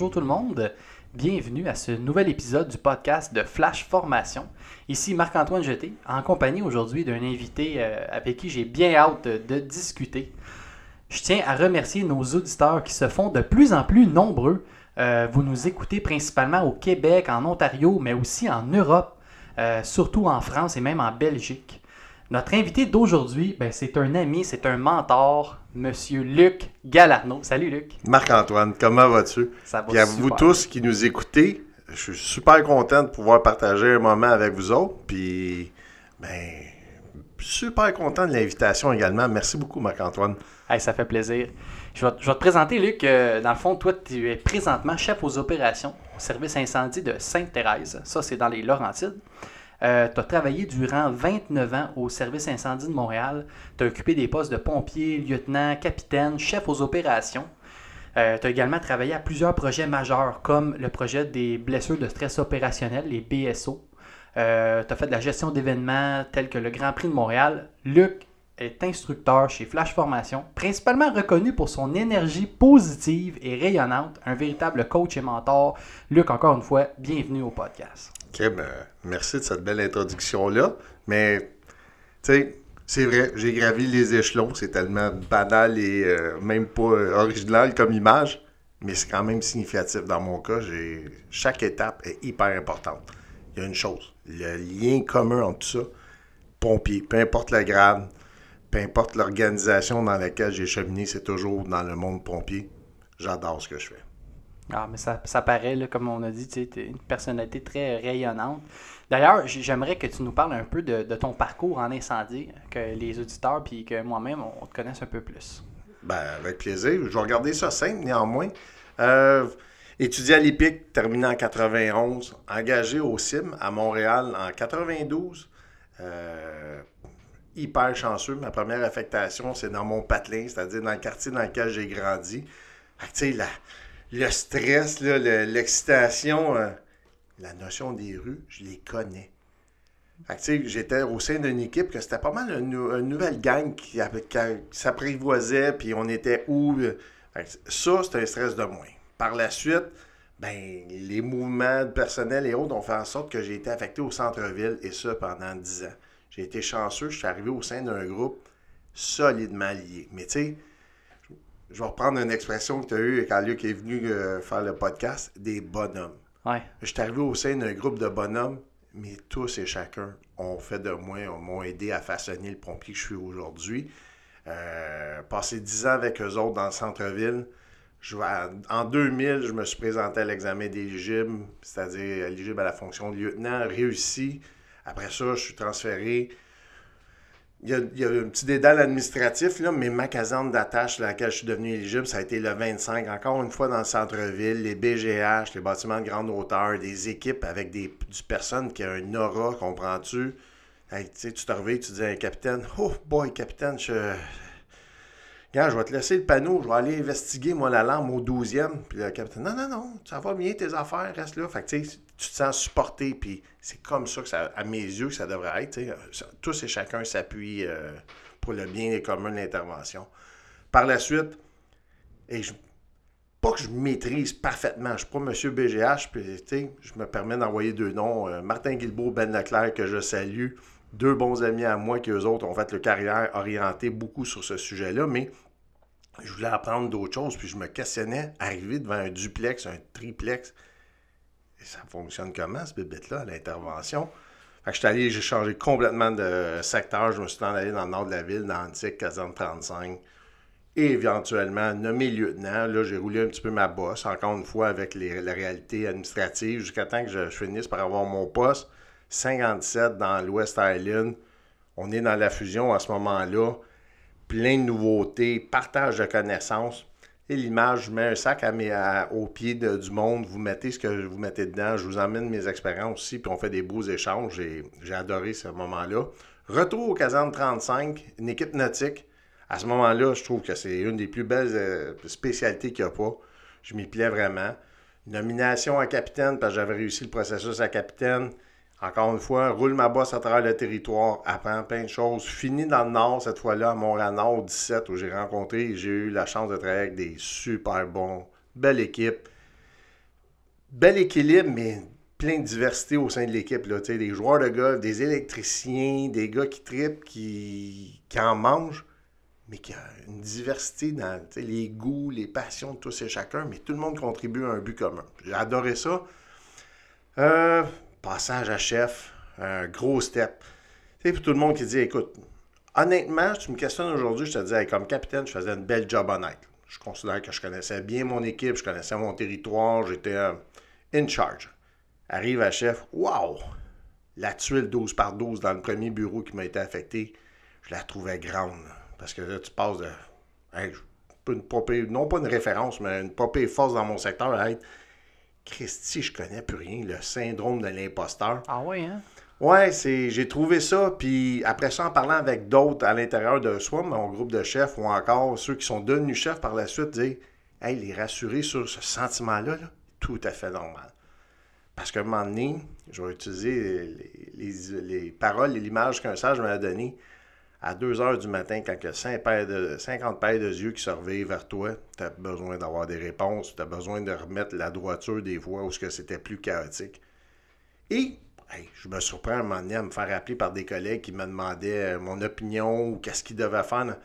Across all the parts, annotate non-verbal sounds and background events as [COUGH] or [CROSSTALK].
bonjour tout le monde. Bienvenue à ce nouvel épisode du podcast de Flash Formation. Ici Marc-Antoine Jeté, en compagnie aujourd'hui d'un invité euh, avec qui j'ai bien hâte de discuter. Je tiens à remercier nos auditeurs qui se font de plus en plus nombreux. Euh, vous nous écoutez principalement au Québec, en Ontario, mais aussi en Europe, euh, surtout en France et même en Belgique. Notre invité d'aujourd'hui, ben, c'est un ami, c'est un mentor, Monsieur Luc Galarno. Salut Luc. Marc-Antoine, comment vas-tu? Ça va Puis à vous tous qui nous écoutez, je suis super content de pouvoir partager un moment avec vous autres. Puis, ben, super content de l'invitation également. Merci beaucoup, Marc-Antoine. ça fait plaisir. Je vais, te présenter, Luc. Euh, dans le fond, toi, tu es présentement chef aux opérations au service incendie de Sainte-Thérèse. Ça, c'est dans les Laurentides. Euh, tu as travaillé durant 29 ans au service incendie de Montréal. Tu as occupé des postes de pompier, lieutenant, capitaine, chef aux opérations. Euh, tu as également travaillé à plusieurs projets majeurs comme le projet des blessures de stress opérationnel, les BSO. Euh, tu as fait de la gestion d'événements tels que le Grand Prix de Montréal. Luc est instructeur chez Flash Formation, principalement reconnu pour son énergie positive et rayonnante, un véritable coach et mentor. Luc, encore une fois, bienvenue au podcast. OK, ben, merci de cette belle introduction-là. Mais, tu sais, c'est vrai, j'ai gravi les échelons. C'est tellement banal et euh, même pas original comme image. Mais c'est quand même significatif dans mon cas. Chaque étape est hyper importante. Il y a une chose, le lien commun entre tout ça, pompier, peu importe le grade, peu importe l'organisation dans laquelle j'ai cheminé, c'est toujours dans le monde pompier. J'adore ce que je fais. Ah, mais ça, ça paraît, là, comme on a dit, tu es une personnalité très rayonnante. D'ailleurs, j'aimerais que tu nous parles un peu de, ton parcours en incendie, que les auditeurs puis que moi-même, on, te connaisse un peu plus. Ben, avec plaisir. Je vais regarder ça simple, néanmoins. Euh, étudié à l'IPIC, terminé en 91, engagé au CIM à Montréal en 92. Euh, hyper chanceux. Ma première affectation, c'est dans mon patelin, c'est-à-dire dans le quartier dans lequel j'ai grandi. Tu sais, la, le stress, l'excitation, euh, la notion des rues, je les connais. J'étais au sein d'une équipe que c'était pas mal une, nouvelle gang qui, qui s'apprivoisait, puis on était où. Euh, ça, c'est un stress de moins. Par la suite, ben, les mouvements personnels et autres ont fait en sorte que j'ai été affecté au centre-ville, et ça pendant 10 ans. J'ai été chanceux, je suis arrivé au sein d'un groupe solidement lié. Mais tu sais, je vais reprendre une expression que tu as eue quand Luc est venu euh, faire le podcast, des bonhommes. Ouais. Je suis arrivé au sein d'un groupe de bonhommes, mais tous et chacun ont fait de moi, m'ont aidé à façonner le pompier que je suis aujourd'hui. Euh, passé dix ans avec eux autres dans le centre-ville. en 2000, je me suis présenté à l'examen d'éligible, c'est-à-dire éligible à la fonction de lieutenant, réussi. Après ça, je suis transféré il y, a, un petit dédale administratif, là, mais ma caserne d'attache à laquelle je suis devenu éligible, ça a été le 25. Encore une fois, dans le centre-ville, les BGH, les bâtiments de grande hauteur, des équipes avec des, du personne qui a un aura, comprends-tu? tu te réveilles, tu dis à un capitaine, Oh boy, capitaine, je, Regarde, je vais te laisser le panneau, je vais aller investiguer, moi, la lampe au 12e. Puis le capitaine, non, non, non, ça va bien, tes affaires, reste là. Fait que, tu te sens supporté, puis c'est comme ça que ça, à mes yeux, que ça devrait être. Tous et chacun s'appuient euh, pour le bien commun de l'intervention. Par la suite, et je, pas que je maîtrise parfaitement, je suis pas M. BGH, puis je me permets d'envoyer deux noms, euh, Martin Guilbeault, Ben Leclerc, que je salue, deux bons amis à moi qui, eux autres, ont fait le carrière orientée beaucoup sur ce sujet-là, mais je voulais apprendre d'autres choses, puis je me questionnais, arriver devant un duplex, un triplex, ça fonctionne comment, ce bébête-là, l'intervention? Fait que je suis allé, j'ai changé complètement de secteur, je me suis allé dans le nord de la ville, dans l'antique caserne 35, et éventuellement nommé lieutenant. Là, j'ai roulé un petit peu ma bosse, encore une fois, avec les, la réalité administrative, jusqu'à temps que je finisse par avoir mon poste. 57 dans l'Ouest Island. On est dans la fusion à ce moment-là. Plein de nouveautés, partage de connaissances. Et l'image, je mets un sac à mes, au pied du monde, vous mettez ce que vous mettez dedans, je vous emmène mes expériences aussi, puis on fait des beaux échanges. J'ai adoré ce moment-là. Retour au caserne 35, une équipe nautique. À ce moment-là, je trouve que c'est une des plus belles euh, spécialités qu'il n'y a pas. Je m'y plais vraiment. Nomination à capitaine, parce que j'avais réussi le processus à capitaine. Encore une fois, roule ma bosse à travers le territoire, apprends plein de choses. Fini dans le Nord, cette fois-là, à Montréal-Nord 17, où j'ai rencontré, j'ai eu la chance de travailler avec des super bons, belle équipe. bel équilibre, mais plein de diversité au sein de l'équipe. Des joueurs de golf, des électriciens, des gars qui tripent, qui, qui en mangent, mais qui a une diversité dans les goûts, les passions de tous et chacun, mais tout le monde contribue à un but commun. J'ai adoré ça. Euh, passage à chef, un gros step. Tu sais, pour tout le monde qui dit, écoute, honnêtement, si tu me questionnes aujourd'hui, je te dis, comme capitaine, je faisais une belle job honnête. Je considère que je connaissais bien mon équipe, je connaissais mon territoire, j'étais euh, in charge. Arrive à chef, wow! La tuile 12 par 12 dans le premier bureau qui m'a été affecté, je la trouvais grande. Parce que là, tu passes de. Hey, une popée, non pas une référence, mais une popée force dans mon secteur à être. Christy, je connais plus rien, le syndrome de l'imposteur. Ah ouais, hein? Ouais, c'est, j'ai trouvé ça, puis après ça, en parlant avec d'autres à l'intérieur de soi, mon groupe de chefs ou encore ceux qui sont devenus chefs par la suite, dire Hey, les rassurer sur ce sentiment-là, là, tout à fait normal. Parce qu'à un moment donné, je vais utiliser les, les- les paroles et l'image qu'un sage m'a donné. À 2 heures du matin, quand il y a 5 paires de- 50 paires de yeux qui se réveillent vers toi, tu as besoin d'avoir des réponses, tu as besoin de remettre la droiture des voies où c'était plus chaotique. Et je me surprends à un moment donné à me faire appeler par des collègues qui me demandaient euh, mon opinion ou qu'est-ce qu'ils devaient faire.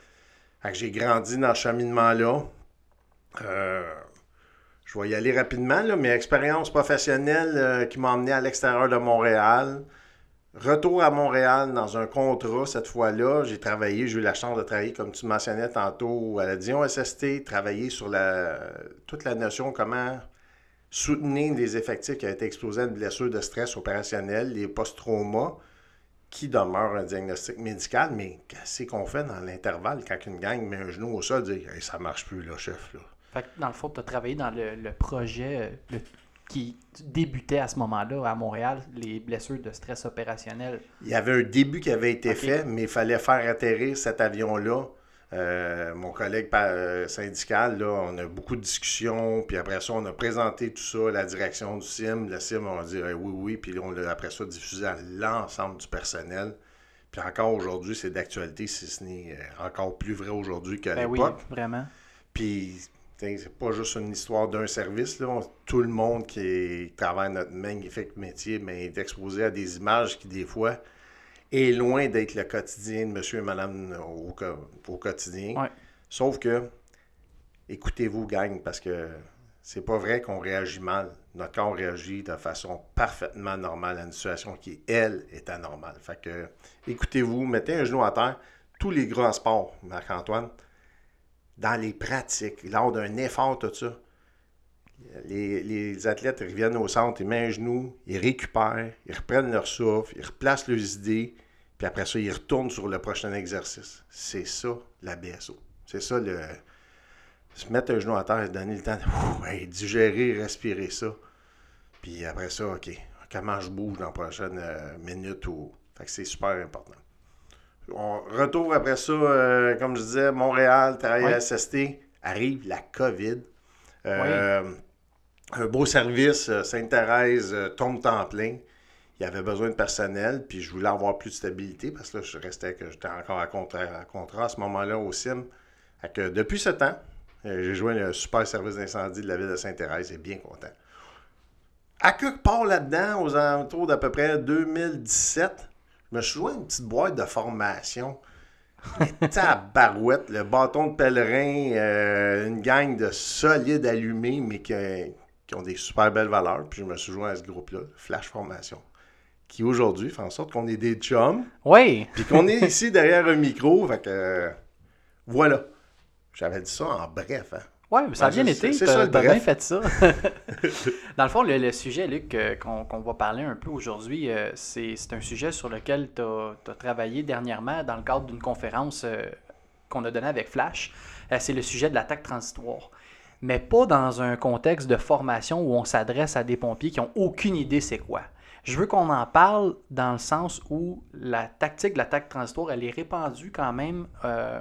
J'ai grandi dans ce cheminement-là. Euh, je vais y aller rapidement, là, mes expériences professionnelles euh, qui m'ont emmené à l'extérieur de Montréal. Retour à Montréal dans un contrat cette fois-là. J'ai travaillé, j'ai eu la chance de travailler, comme tu mentionnais tantôt, à la Dion SST, travailler sur la, toute la notion comment soutenir les effectifs qui ont été exposés à une blessure de stress opérationnel, les post-traumas, qui demeurent un diagnostic médical, mais qu'est-ce qu'on fait dans l'intervalle quand une gang met un genou au sol et dit hey, ça marche plus, là, chef. Là? Dans le fond, tu as travaillé dans le, le projet euh, le- qui débutait à ce moment-là à Montréal, les blessures de stress opérationnel. Il y avait un début qui avait été fait, mais il fallait faire atterrir cet avion-là. Euh, mon collègue euh, syndical, là, on a beaucoup de discussions, puis après ça, on a présenté tout ça à la direction du CIM. Le CIM, on a dit eh oui, oui, puis on l'a après ça diffusé à l'ensemble du personnel. Puis encore aujourd'hui, c'est d'actualité, si ce n'est euh, encore plus vrai aujourd'hui qu'à Ben oui, l'époque. vraiment. Puis, c'est pas juste une histoire d'un service. Là. Tout le monde qui, est- qui travaille notre magnifique métier ben, est exposé à des images qui, des fois, est loin d'être le quotidien de monsieur et madame au, quotidien. Ouais. Sauf que, écoutez-vous, gang, parce que c'est pas vrai qu'on réagit mal. Notre corps réagit de façon parfaitement normale à une situation qui, elle, est anormale. Fait que, écoutez-vous, mettez un genou à terre. Tous les grands sports, Marc-Antoine, dans les pratiques, lors d'un effort, tout ça, les, les athlètes reviennent au centre, ils mettent un genou, ils récupèrent, ils reprennent leur souffle, ils replacent leurs idées, puis après ça, ils retournent sur le prochain exercice. C'est ça, la BSO. C'est ça, le se mettre un genou à terre donner le temps de digérer, respirer ça. Puis après ça, OK, comment je bouge dans la prochaine euh, minute ou. Fait que c'est super important. On retourne après ça, euh, comme je disais, Montréal, travailler Oui. à SST, arrive la COVID. Euh, Un beau service, euh, Sainte-Thérèse tombe temps plein. Il y avait besoin de personnel, puis je voulais avoir plus de stabilité parce que là, je restais que j'étais encore à contrat, à contrat à ce moment-là au CIM. Fait que depuis ce temps, j'ai joint le super service d'incendie de la ville de Sainte-Thérèse et bien content. À quelque part là-dedans, aux alentours d'à peu près 2017, je me suis joint une petite boîte de formation. [LAUGHS] Tabarouette, le bâton de pèlerin, euh, une gang de solides allumés, mais qui, qui ont des super belles valeurs. Puis je me suis joint à ce groupe-là, Flash Formation, qui aujourd'hui fait en sorte qu'on est des chums, Oui, puis qu'on est ici derrière un micro. Fait que euh, voilà. J'avais dit ça en bref. Hein. Ouais, mais ça a Ben, bien été. t'as bien fait ça. [LAUGHS] Dans le fond, le, le sujet, Luc, euh, qu'on va parler un peu aujourd'hui, euh, c'est un sujet sur lequel tu as, travaillé dernièrement dans le cadre d'une conférence euh, qu'on a donnée avec Flash. Euh, c'est le sujet de l'attaque transitoire. Mais pas dans un contexte de formation où on s'adresse à des pompiers qui n'ont aucune idée c'est quoi. Je veux qu'on en parle dans le sens où la tactique de l'attaque transitoire, elle est répandue quand même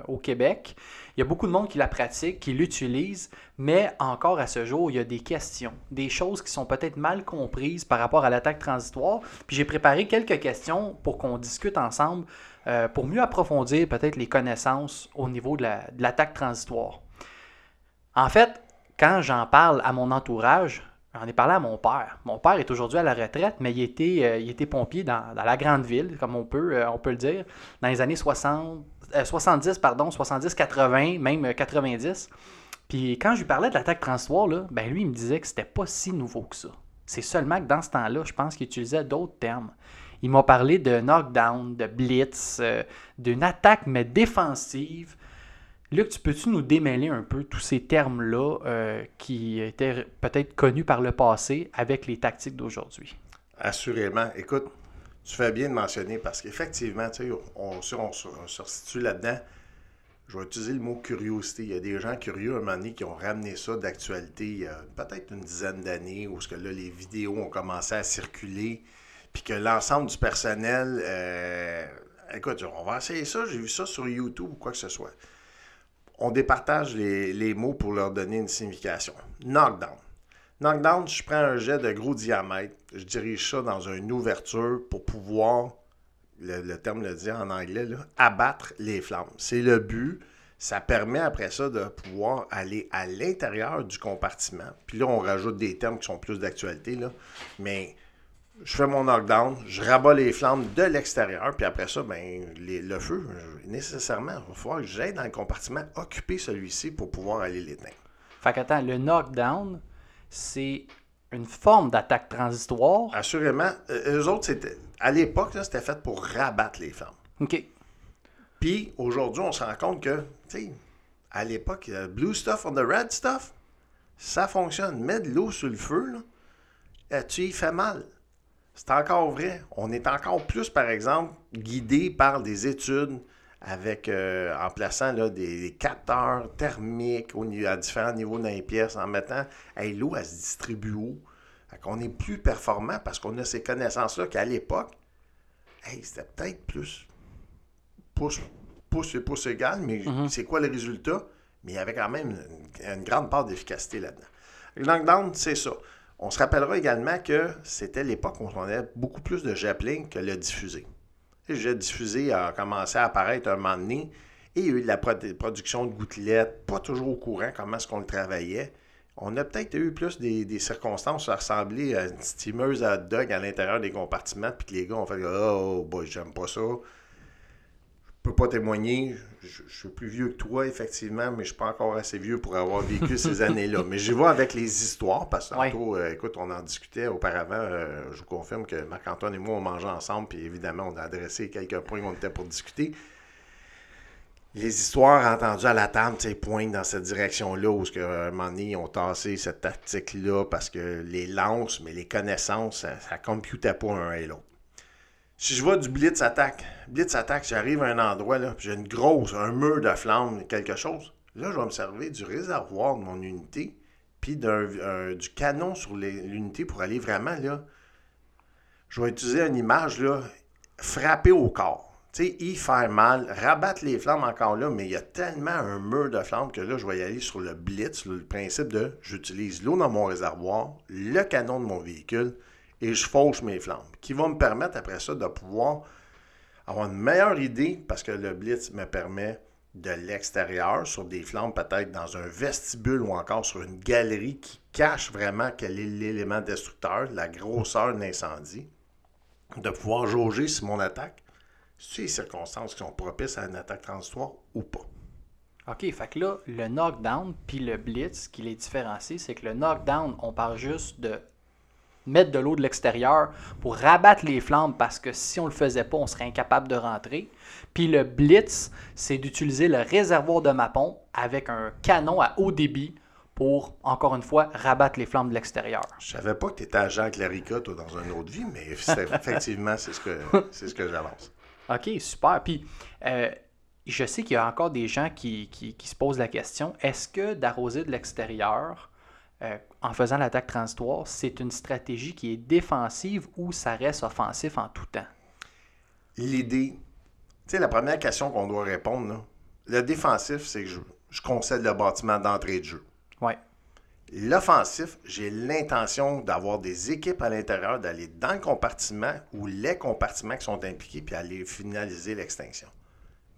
au Québec. Il y a beaucoup de monde qui la pratique, qui l'utilise, mais encore à ce jour, il y a des questions, des choses qui sont peut-être mal comprises par rapport à l'attaque transitoire. Puis j'ai préparé quelques questions pour qu'on discute ensemble, euh, pour mieux approfondir peut-être les connaissances au niveau de la- de l'attaque transitoire. En fait, quand j'en parle à mon entourage, J'en ai parlé à mon père. Mon père est aujourd'hui à la retraite, mais il était, euh, il était pompier dans, la grande ville, comme on peut, euh, on peut le dire, dans les années 60, euh, 70, pardon, 70, 80, même euh, 90. Puis quand je lui parlais de l'attaque transitoire, là, ben lui, il me disait que c'était pas si nouveau que ça. C'est seulement que dans ce temps-là, je pense qu'il utilisait d'autres termes. Il m'a parlé de knockdown, de blitz, euh, d'une attaque, mais défensive. Luc, tu peux-tu nous démêler un peu tous ces termes-là euh, qui étaient peut-être connus par le passé avec les tactiques d'aujourd'hui? Assurément. Écoute, tu fais bien de mentionner parce qu'effectivement, tu sais, on, si on, se- resitue là-dedans. Je vais utiliser le mot curiosité. Il y a des gens curieux à un moment donné qui ont ramené ça d'actualité il y a peut-être une dizaine d'années où ce que là, les vidéos ont commencé à circuler. Puis que l'ensemble du personnel. euh, écoute, on va essayer ça. J'ai vu ça sur YouTube ou quoi que ce soit. On départage les mots pour leur donner une signification. Knockdown. Knockdown, je prends un jet de gros diamètre, je dirige ça dans une ouverture pour pouvoir, le, terme le dit en anglais, abattre les flammes. C'est le but. Ça permet après ça de pouvoir aller à l'intérieur du compartiment. Puis là, on rajoute des termes qui sont plus d'actualité. Mais je fais mon knockdown, je rabats les flammes de l'extérieur, puis après ça, ben, le feu, nécessairement, il va falloir que j'aille dans le compartiment, occuper celui-ci pour pouvoir aller l'éteindre. Fait qu'attends, le knockdown, c'est une forme d'attaque transitoire. Assurément, euh, eux autres, c'était, à l'époque, là, c'était fait pour rabattre les flammes. OK. Puis aujourd'hui, on se rend compte que, tu sais, à l'époque, le blue stuff on the red stuff, ça fonctionne. Mets de l'eau sur le feu, là, euh, tu y fais mal. C'est encore vrai. On est encore plus, par exemple, guidé par des études avec, euh, en plaçant là, des, des capteurs thermiques au à différents niveaux dans les pièces, en mettant, hey, l'eau, elle se distribue où? Qu'on est plus performant parce qu'on a ces connaissances-là qu'à l'époque, hey, c'était peut-être plus pouce, pouce et pouce égal, mais c'est quoi le résultat? Mais il y avait quand même une, une grande part d'efficacité là-dedans. Le knockdown, c'est ça. On se rappellera également que c'était l'époque où on avait beaucoup plus de jet plein que le diffusé. Jet diffusé a commencé à apparaître un moment donné et il y a eu de la produ- production de gouttelettes, pas toujours au courant comment est-ce qu'on le travaillait. On a peut-être eu plus des, des circonstances à ressembler à une steameuse à hot dog à l'intérieur des compartiments, puis que les gars ont fait Oh, boy, j'aime pas ça. Je peux pas témoigner. Je, je suis plus vieux que toi, effectivement, mais je suis pas encore assez vieux pour avoir vécu ces [LAUGHS] années-là. Mais j'y vais avec les histoires, parce que Ouais. tantôt, euh, écoute, on en discutait auparavant. euh, je vous confirme que Marc-Antoine et moi, on mangeait ensemble, puis évidemment, on a adressé quelques points qu'on était pour discuter. Les histoires entendues à la table, tu sais, pointent dans cette direction-là, où, ce que, à un moment donné, ils ont tassé cette tactique-là, parce que les lances, mais les connaissances, ça, ça computait pas un et l'autre. Si je vois du blitz attaque, blitz attaque, j'arrive à un endroit, là, j'ai une grosse, un mur de flamme, quelque chose, là, je vais me servir du réservoir de mon unité, puis du canon sur l'unité pour aller vraiment, là, je vais utiliser une image, là, frapper au corps. Tu sais, y faire mal, rabattre les flammes encore là, mais il y a tellement un mur de flammes que là, je vais y aller sur le blitz, le principe de j'utilise l'eau dans mon réservoir, le canon de mon véhicule, et je fauche mes flammes, qui va me permettre après ça de pouvoir avoir une meilleure idée, parce que le blitz me permet de l'extérieur, sur des flammes peut-être dans un vestibule ou encore sur une galerie qui cache vraiment quel est l'élément destructeur, la grosseur de l'incendie, de pouvoir jauger si mon attaque, si les circonstances qui sont propices à une attaque transitoire ou pas. OK, fait que là, le knockdown puis le blitz, ce qui les différencie, c'est que le knockdown, on parle juste de mettre de l'eau de l'extérieur pour rabattre les flammes parce que si on le faisait pas, on serait incapable de rentrer. Puis le blitz, c'est d'utiliser le réservoir de Mapon avec un canon à haut débit pour, encore une fois, rabattre les flammes de l'extérieur. Je savais pas que tu étais agent Clarica, toi, dans une autre vie, mais [LAUGHS] effectivement, c'est ce que, ce que j'avance. OK, super. Puis, euh, je sais qu'il y a encore des gens qui, qui- qui se posent la question est-ce que d'arroser de l'extérieur euh, en faisant l'attaque transitoire, c'est une stratégie qui est défensive ou ça reste offensif en tout temps? L'idée, tu sais, la première question qu'on doit répondre, là, le défensif, c'est que je, je concède le bâtiment d'entrée de jeu. Ouais. L'offensif, j'ai l'intention d'avoir des équipes à l'intérieur, d'aller dans le compartiment ou les compartiments qui sont impliqués, puis aller finaliser l'extinction.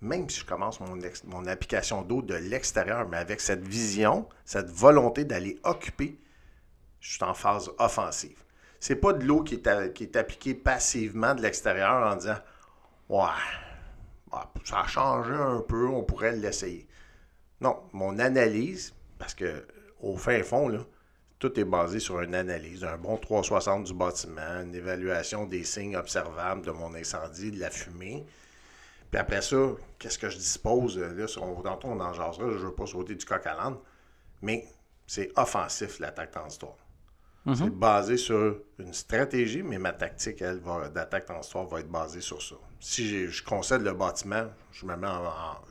Même si je commence mon, application d'eau de l'extérieur, mais avec cette vision, cette volonté d'aller occuper je suis en phase offensive. C'est pas de l'eau qui est, appliquée passivement de l'extérieur en disant Ouais, ah, ça a changé un peu, on pourrait l'essayer. Non, mon analyse, parce que au fin fond, tout est basé sur une analyse, un bon 360 du bâtiment, une évaluation des signes observables de mon incendie, de la fumée. Puis après ça, qu'est-ce que je dispose? Là, on, tantôt, on en jasera, je ne veux pas sauter du coq à l'âne, mais c'est offensif, l'attaque transitoire. Mm-hmm. C'est basé sur une stratégie, mais ma tactique, elle, d'attaque transitoire va être basée sur ça. Si je concède le bâtiment, je me mets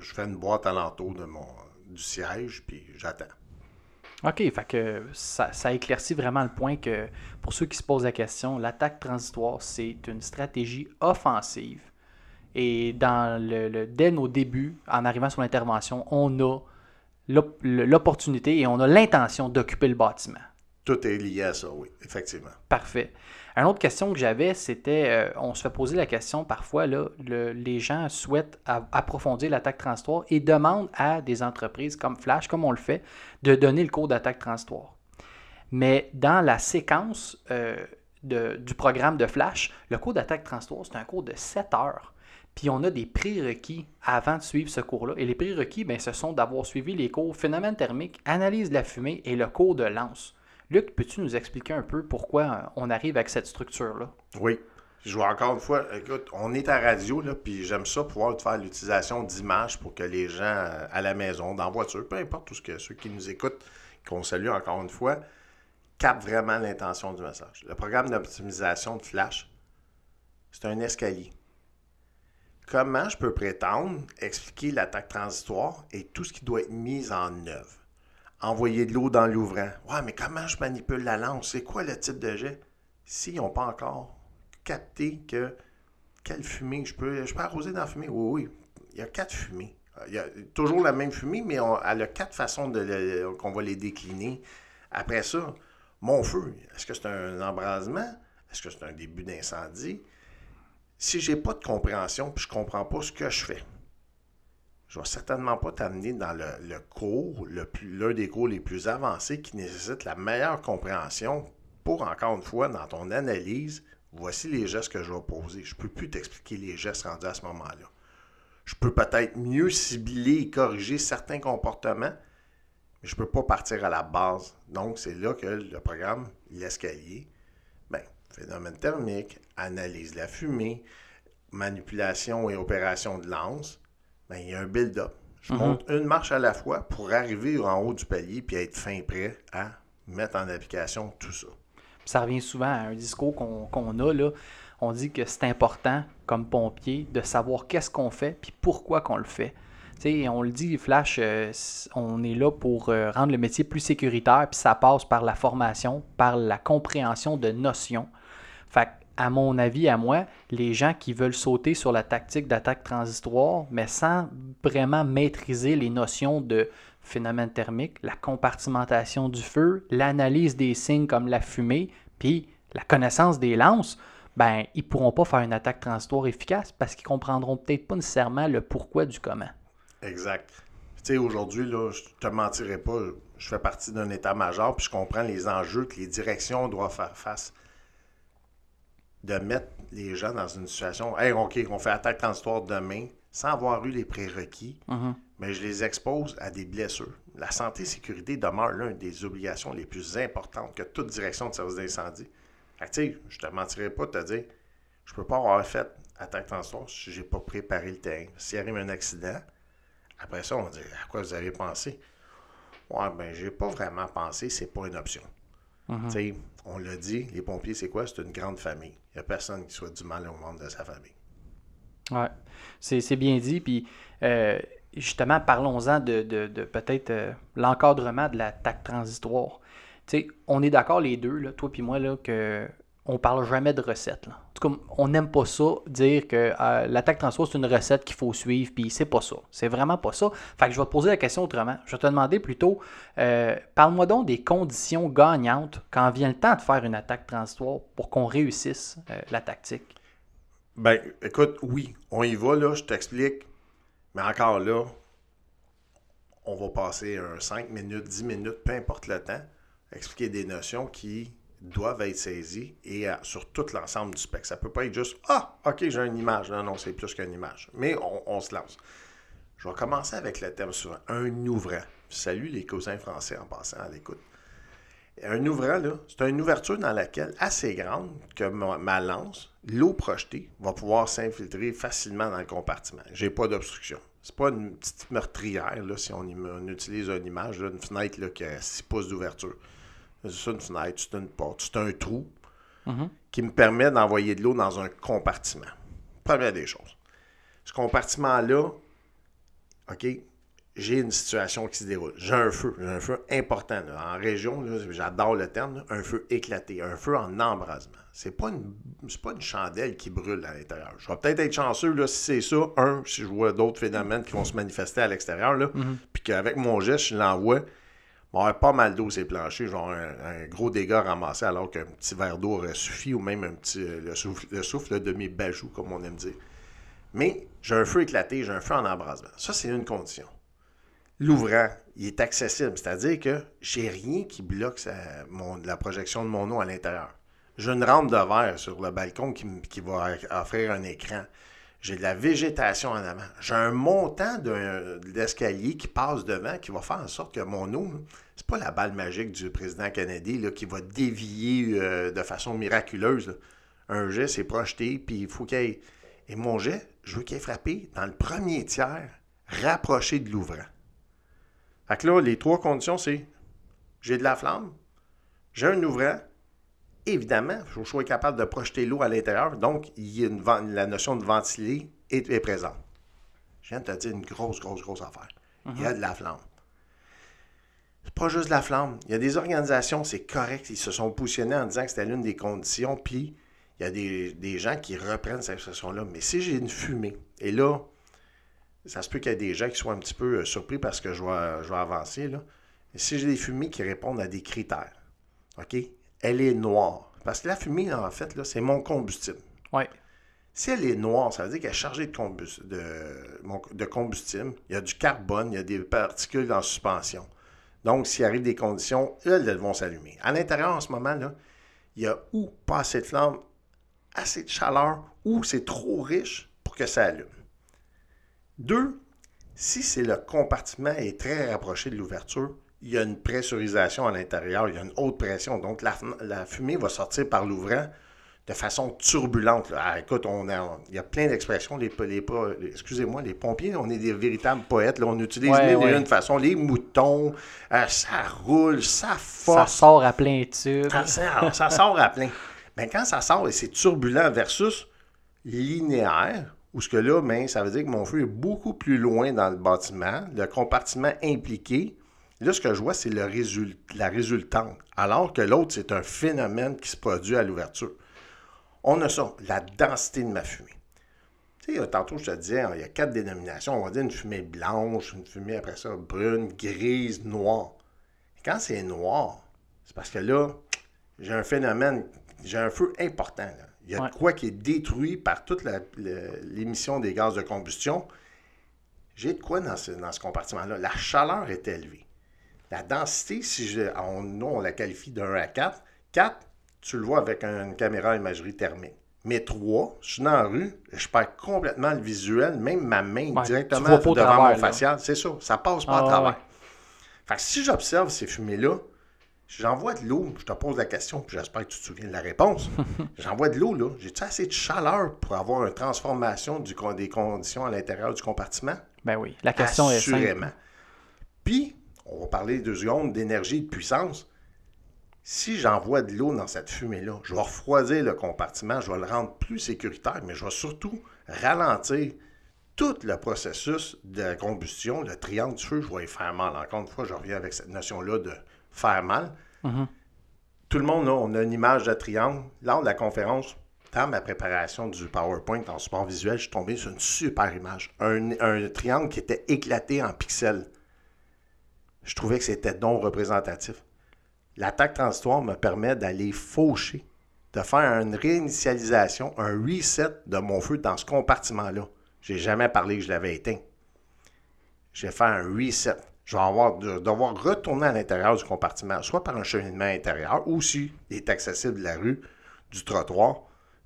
je fais une boîte alentour de mon, du siège, puis j'attends. OK, fait que ça, ça, éclaircit vraiment le point que pour ceux qui se posent la question, l'attaque transitoire, c'est une stratégie offensive. Et dans le, dès nos débuts, en arrivant sur l'intervention, on a l'opportunité et on a l'intention d'occuper le bâtiment. Tout est lié à ça, oui, effectivement. Parfait. Une autre question que j'avais, c'était, euh, on se fait poser la question parfois, là, les gens souhaitent approfondir l'attaque transitoire et demandent à des entreprises comme Flash, comme on le fait, de donner le cours d'attaque transitoire. Mais dans la séquence euh, du programme de Flash, le cours d'attaque transitoire, c'est un cours de 7 heures. Puis on a des prérequis avant de suivre ce cours-là. Et les prérequis, ben, ce sont d'avoir suivi les cours phénomène thermique, analyse de la fumée et le cours de lance. Luc, peux-tu nous expliquer un peu pourquoi euh, on arrive avec cette structure-là? Oui. Je vois encore une fois, écoute, on est à radio, là, puis j'aime ça pouvoir faire l'utilisation d'images pour que les gens euh, à la maison, dans la voiture, peu importe tout ce que ceux qui nous écoutent, qu'on salue encore une fois, captent vraiment l'intention du message. Le programme d'optimisation de Flash, c'est un escalier. Comment je peux prétendre expliquer l'attaque transitoire et tout ce qui doit être mis en œuvre? envoyer de l'eau dans l'ouvrant. Ouais, mais comment je manipule la lance? C'est quoi le type de jet? S'ils n'ont pas encore capté que quelle fumée je peux. Je peux arroser dans la fumée? Oui, oui. Il y a quatre fumées. Il y a toujours la même fumée, mais on, elle a quatre façons de qu'on va les décliner. Après ça, mon feu, est-ce que c'est un embrasement? Est-ce que c'est un début d'incendie? Si je n'ai pas de compréhension, puis je ne comprends pas ce que je fais, je ne vais certainement pas t'amener dans le, cours, l'un des cours les plus avancés qui nécessite la meilleure compréhension pour, encore une fois, dans ton analyse, voici les gestes que je vais poser. Je ne peux plus t'expliquer les gestes rendus à ce moment-là. Je peux peut-être mieux cibler et corriger certains comportements, mais je ne peux pas partir à la base. Donc, c'est là que le programme, l'escalier, phénomène thermique, analyse de la fumée, manipulation et opération de lance, ben, il y a un build-up. Je mhm. monte une marche à la fois pour arriver en haut du palier puis être fin prêt à mettre en application tout ça. Ça revient souvent à un discours qu'on a là. On dit que c'est important, comme pompier, de savoir qu'est-ce qu'on fait puis pourquoi qu'on le fait. on le dit, Flash, euh, on est là pour euh, rendre le métier plus sécuritaire, puis ça passe par la formation, par la compréhension de notions. Fait à mon avis, à moi, les gens qui veulent sauter sur la tactique d'attaque transitoire, mais sans vraiment maîtriser les notions de phénomène thermique, la compartimentation du feu, l'analyse des signes comme la fumée, puis la connaissance des lances, ben, ils ne pourront pas faire une attaque transitoire efficace parce qu'ils comprendront peut-être pas nécessairement le pourquoi du comment. Exact. Tu sais, aujourd'hui, là, je te mentirai pas, je fais partie d'un état-major, puis je comprends les enjeux que les directions doivent faire face de mettre les gens dans une situation, hey, OK, on fait attaque transitoire demain, sans avoir eu les prérequis, mhm. mais je les expose à des blessures. La santé et sécurité demeure l'une des obligations les plus importantes que toute direction de service d'incendie. Tu sais, je te mentirais pas de te dire, je peux pas avoir fait attaque transitoire si j'ai pas préparé le terrain. S'il arrive un accident, après ça, on dit, à quoi vous avez pensé? Ouais, ben, j'ai pas vraiment pensé, c'est pas une option. Mhm. Tu sais, on l'a dit, les pompiers, c'est quoi? C'est une grande famille. Il n'y a personne qui soit du mal au monde de sa famille. Oui, c'est bien dit. Puis, euh, justement, parlons-en de, peut-être euh, l'encadrement de l'attaque transitoire. Tu sais, on est d'accord les deux, là, toi et moi, là, que on parle jamais de recette. En tout cas, on n'aime pas ça, dire que euh, l'attaque transitoire, c'est une recette qu'il faut suivre, puis c'est pas ça. C'est vraiment pas ça. Fait que je vais te poser la question autrement. Je vais te demander plutôt, euh, parle-moi donc des conditions gagnantes quand vient le temps de faire une attaque transitoire pour qu'on réussisse euh, la tactique. Ben, écoute, oui, on y va, là, je t'explique. Mais encore là, on va passer un 5 minutes, 10 minutes, peu importe le temps. expliquer des notions qui doivent être saisies et sur tout l'ensemble du spectre. Ça ne peut pas être juste Ah, OK, j'ai une image. Non, non, c'est plus qu'une image. Mais on, se lance. Je vais commencer avec le thème suivant un ouvrant. Salut les cousins français en passant à l'écoute. Un ouvrant, là, c'est une ouverture dans laquelle, assez grande, que ma, lance, l'eau projetée, va pouvoir s'infiltrer facilement dans le compartiment. J'ai pas d'obstruction. C'est pas une petite meurtrière, là, si on, utilise une image, une fenêtre là, qui a 6 pouces d'ouverture. C'est ça une fenêtre, c'est une porte, c'est un trou mm-hmm. qui me permet d'envoyer de l'eau dans un compartiment. Première des choses. Ce compartiment-là, OK, j'ai une situation qui se déroule. J'ai un feu, j'ai un feu important. En région, j'adore le terme, un feu éclaté, un feu en embrasement. C'est pas une pas une chandelle qui brûle à l'intérieur. Je vais peut-être être chanceux là, si c'est ça. Un, si je vois d'autres phénomènes qui vont se manifester à l'extérieur, là, mm-hmm. puis qu'avec mon geste, je l'envoie, pas mal d'eau ces planchers, genre un, gros dégât ramassé alors qu'un petit verre d'eau aurait suffi, ou même un petit le souffle, le souffle de mes bajoux, comme on aime dire. Mais j'ai un feu éclaté, j'ai un feu en embrasement. Ça, c'est une condition l'ouvrant, il est accessible. C'est-à-dire que j'ai rien qui bloque la projection de mon eau à l'intérieur. J'ai une rampe de verre sur le balcon qui, va offrir un écran. J'ai de la végétation en avant. J'ai un montant d'escalier qui passe devant qui va faire en sorte que mon eau, c'est pas la balle magique du président Kennedy là, qui va dévier euh, de façon miraculeuse. Un jet, c'est projeté, puis il faut qu'il ait... Et mon jet, je veux qu'il ait frappé dans le premier tiers, rapproché de l'ouvrant. Fait que là, les trois conditions, c'est j'ai de la flamme, j'ai un ouvrant, évidemment, il faut que je sois capable de projeter l'eau à l'intérieur, donc il y a une, la notion de ventiler est, présente. Je viens de te dire une grosse, grosse, grosse affaire. Il y a mhm. de la flamme. C'est pas juste de la flamme. Il y a des organisations, c'est correct, ils se sont positionnés en disant que c'était l'une des conditions, puis il y a des, des gens qui reprennent cette expression-là. Mais si j'ai une fumée, et là, ça se peut qu'il y ait des gens qui soient un petit peu euh, surpris parce que je vais, je vais avancer. Là. si j'ai des fumées qui répondent à des critères, OK? Elle est noire. Parce que la fumée, en fait, là, c'est mon combustible. Oui. Si elle est noire, ça veut dire qu'elle est chargée de, combustible. Il y a du carbone, il y a des particules en suspension. Donc, s'il arrive des conditions, elles, elles vont s'allumer. À l'intérieur, en ce moment, là, il y a ou pas assez de flamme, assez de chaleur, ou c'est trop riche pour que ça allume. Deux, si c'est le compartiment est très rapproché de l'ouverture, il y a une pressurisation à l'intérieur, il y a une haute pression. Donc, la, fumée va sortir par l'ouvrant de façon turbulente. Ah, écoute, on il y a plein d'expressions. Les, excusez-moi, les pompiers, on est des véritables poètes. Là, on utilise les de façon. Les moutons, euh, ça roule, ça force. Ça sort à plein tube. Ça, ça sort à plein. Mais quand ça sort et c'est turbulent versus linéaire, ou ce que là, ben, ça veut dire que mon feu est beaucoup plus loin dans le bâtiment, le compartiment impliqué. Là, ce que je vois, c'est le la résultante. Alors que l'autre, c'est un phénomène qui se produit à l'ouverture. On a ça, la densité de ma fumée. Tu sais, tantôt, je te disais, il y a quatre dénominations. On va dire une fumée blanche, une fumée après ça brune, grise, noire. quand c'est noir, c'est parce que là, j'ai un phénomène, j'ai un feu important. Là. Il y a quoi qui est détruit par toute l'émission des gaz de combustion. J'ai de quoi dans ce, compartiment-là. La chaleur est élevée. La densité, si je, on, nous, on la qualifie d'un à 4. 4, tu le vois avec une caméra imagerie thermique. Mais 3, je suis dans la rue, je perds complètement le visuel, même ma main directement devant mon facial. C'est ça, ça passe pas à ah, travers. Fait que si j'observe ces fumées-là, J'envoie de l'eau, je te pose la question, puis j'espère que tu te souviens de la réponse. [LAUGHS] J'envoie de l'eau, là. J'ai-tu assez de chaleur pour avoir une transformation du, des conditions à l'intérieur du compartiment? Ben oui, la question est simple. Puis, on va parler deux secondes d'énergie et de puissance. Si j'envoie de l'eau dans cette fumée-là, je vais refroidir le compartiment, je vais le rendre plus sécuritaire, mais je vais surtout ralentir tout le processus de combustion, le triangle du feu, je vais y faire mal. Encore une fois, je reviens avec cette notion-là de faire mal. Mhm. Tout le monde, là, on a une image de triangle. Lors de la conférence, dans ma préparation du PowerPoint en support visuel, je suis tombé sur une super image. Un, triangle qui était éclaté en pixels. Je trouvais que c'était non représentatif. L'attaque transitoire me permet d'aller faucher, de faire une réinitialisation, un reset de mon feu dans ce compartiment-là. J'ai jamais parlé que je l'avais éteint. J'ai fait un reset je vais avoir de, devoir retourner à l'intérieur du compartiment, soit par un cheminement intérieur, ou si il est accessible de la rue, du trottoir,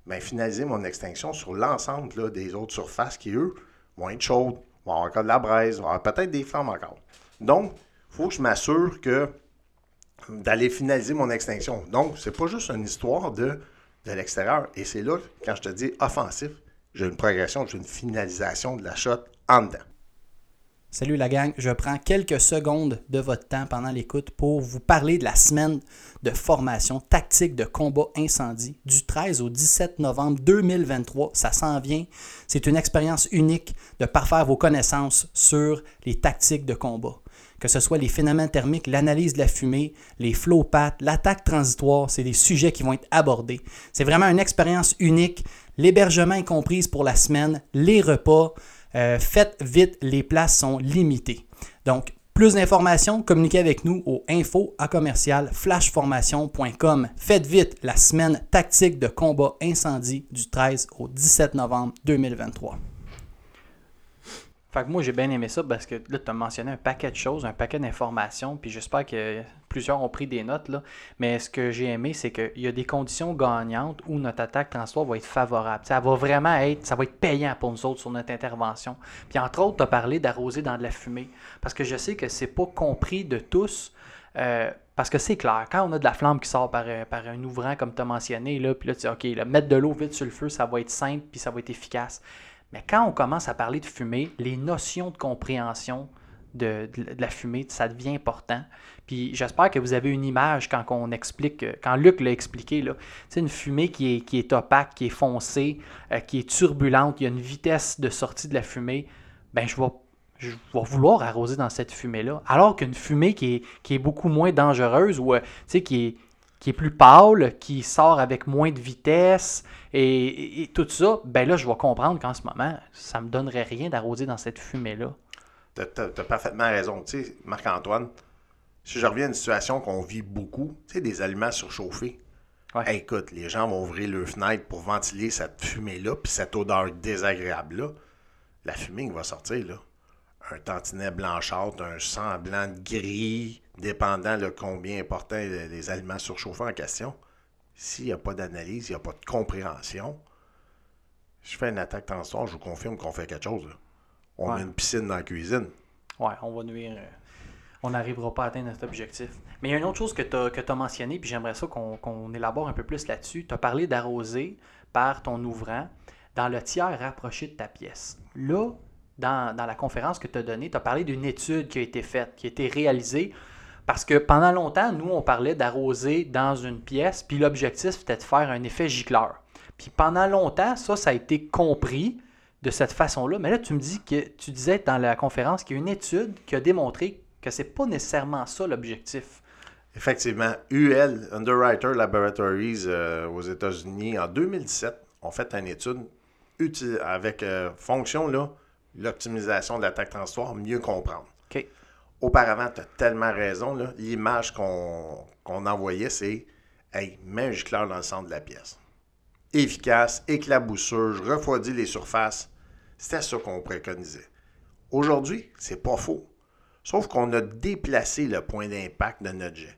bien, finaliser mon extinction sur l'ensemble des autres surfaces qui, eux, vont être chaudes, vont avoir encore de la braise, vont avoir peut-être des flammes encore. Donc, il faut que je m'assure que d'aller finaliser mon extinction. Donc, c'est pas juste une histoire de, de l'extérieur. Et c'est là, quand je te dis offensif, j'ai une progression, j'ai une finalisation de la shot en dedans. Salut la gang, je prends quelques secondes de votre temps pendant l'écoute pour vous parler de la semaine de formation tactique de combat incendie du 13 au 17 novembre 2023. Ça s'en vient. C'est une expérience unique de parfaire vos connaissances sur les tactiques de combat. Que ce soit les phénomènes thermiques, l'analyse de la fumée, les flow paths, l'attaque transitoire, c'est des sujets qui vont être abordés. C'est vraiment une expérience unique. L'hébergement est comprise pour la semaine, les repas. Euh, faites vite, les places sont limitées. Donc, plus d'informations, communiquez avec nous au info à commercial flashformation.com. Faites vite la semaine tactique de combat incendie du 13 au 17 novembre 2023. Fait que moi, j'ai bien aimé ça parce que là, tu as mentionné un paquet de choses, un paquet d'informations, puis j'espère que plusieurs ont pris des notes. Là. Mais ce que j'ai aimé, c'est qu'il y a des conditions gagnantes où notre attaque transport va être favorable. ça va vraiment être, ça va être payant pour nous autres sur notre intervention. Puis entre autres, tu as parlé d'arroser dans de la fumée. Parce que je sais que c'est pas compris de tous. Euh, parce que c'est clair, quand on a de la flamme qui sort par, euh, un ouvrant, comme tu as mentionné, là, puis là, tu dis, OK, là, mettre de l'eau vite sur le feu, ça va être simple, puis ça va être efficace. Mais quand on commence à parler de fumée, les notions de compréhension de, la fumée, ça devient important. Puis j'espère que vous avez une image quand on explique, quand Luc l'a expliqué, là, une fumée qui est, opaque, qui est foncée, euh, qui est turbulente, il y a une vitesse de sortie de la fumée, ben je vais, vouloir arroser dans cette fumée-là. Alors qu'une fumée qui est, beaucoup moins dangereuse ou euh, qui est plus pâle, qui sort avec moins de vitesse et, tout ça, ben là, je vais comprendre qu'en ce moment, ça me donnerait rien d'arroser dans cette fumée-là. Tu as, parfaitement raison. Tu sais, Marc-Antoine, si je reviens à une situation qu'on vit beaucoup, tu sais, des aliments surchauffés. écoute, les gens vont ouvrir leur fenêtre pour ventiler cette fumée-là, puis cette odeur désagréable-là. La fumée qui va sortir, là. Un tantinet blanchâtre, un sang blanc de gris, dépendant de combien important les aliments surchauffés en question, s'il n'y a pas d'analyse, il n'y a pas de compréhension, je fais une attaque transitoire, je vous confirme qu'on fait quelque chose. On met une piscine dans la cuisine. Ouais, on va nuire. Euh, on n'arrivera pas à atteindre notre objectif. Mais il y a une autre chose que tu as, mentionné, puis j'aimerais ça qu'on élabore un peu plus là-dessus. Tu as parlé d'arroser par ton ouvrant dans le tiers rapproché de ta pièce. Là, dans, dans la conférence que tu as donnée, tu as parlé d'une étude qui a été faite, qui a été réalisée parce que pendant longtemps, nous, on parlait d'arroser dans une pièce, puis l'objectif, c'était de faire un effet gicleur. Puis pendant longtemps, ça, ça a été compris de cette façon-là. Mais là, tu me dis que tu disais dans la conférence qu'il y a une étude qui a démontré que c'est pas nécessairement ça l'objectif. Effectivement, UL, Underwriter Laboratories euh, aux États-Unis, en 2017, ont fait une étude avec euh, fonction là, l'optimisation de l'attaque transitoire, mieux comprendre. Auparavant, tu as tellement raison. L'image qu'on envoyait, c'est Hey, mets un gicleur dans le centre de la pièce. Efficace, éclaboussure, je refroidis les surfaces. C'était ça qu'on préconisait. Aujourd'hui, c'est pas faux. Sauf qu'on a déplacé le point d'impact de notre jet.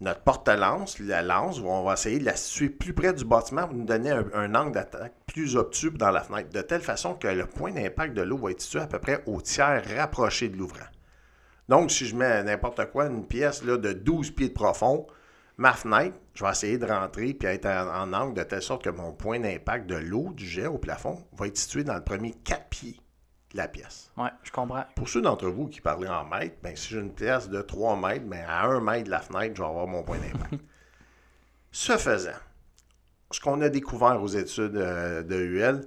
Notre porte-lance, la lance, on va essayer de la situer plus près du bâtiment pour nous donner un, un angle d'attaque plus obtus dans la fenêtre, de telle façon que le point d'impact de l'eau va être situé à peu près au tiers rapproché de l'ouvrant. Donc, si je mets n'importe quoi, une pièce là, de 12 pieds de profond, ma fenêtre, je vais essayer de rentrer puis être en, angle de telle sorte que mon point d'impact de l'eau du jet au plafond va être situé dans le premier 4 pieds de la pièce. Oui, je comprends. Pour ceux d'entre vous qui parlent en mètres, ben, si j'ai une pièce de 3 mètres, ben, à 1 mètre de la fenêtre, je vais avoir mon point d'impact. [LAUGHS] Ce faisant, ce qu'on a découvert aux études euh, de UL,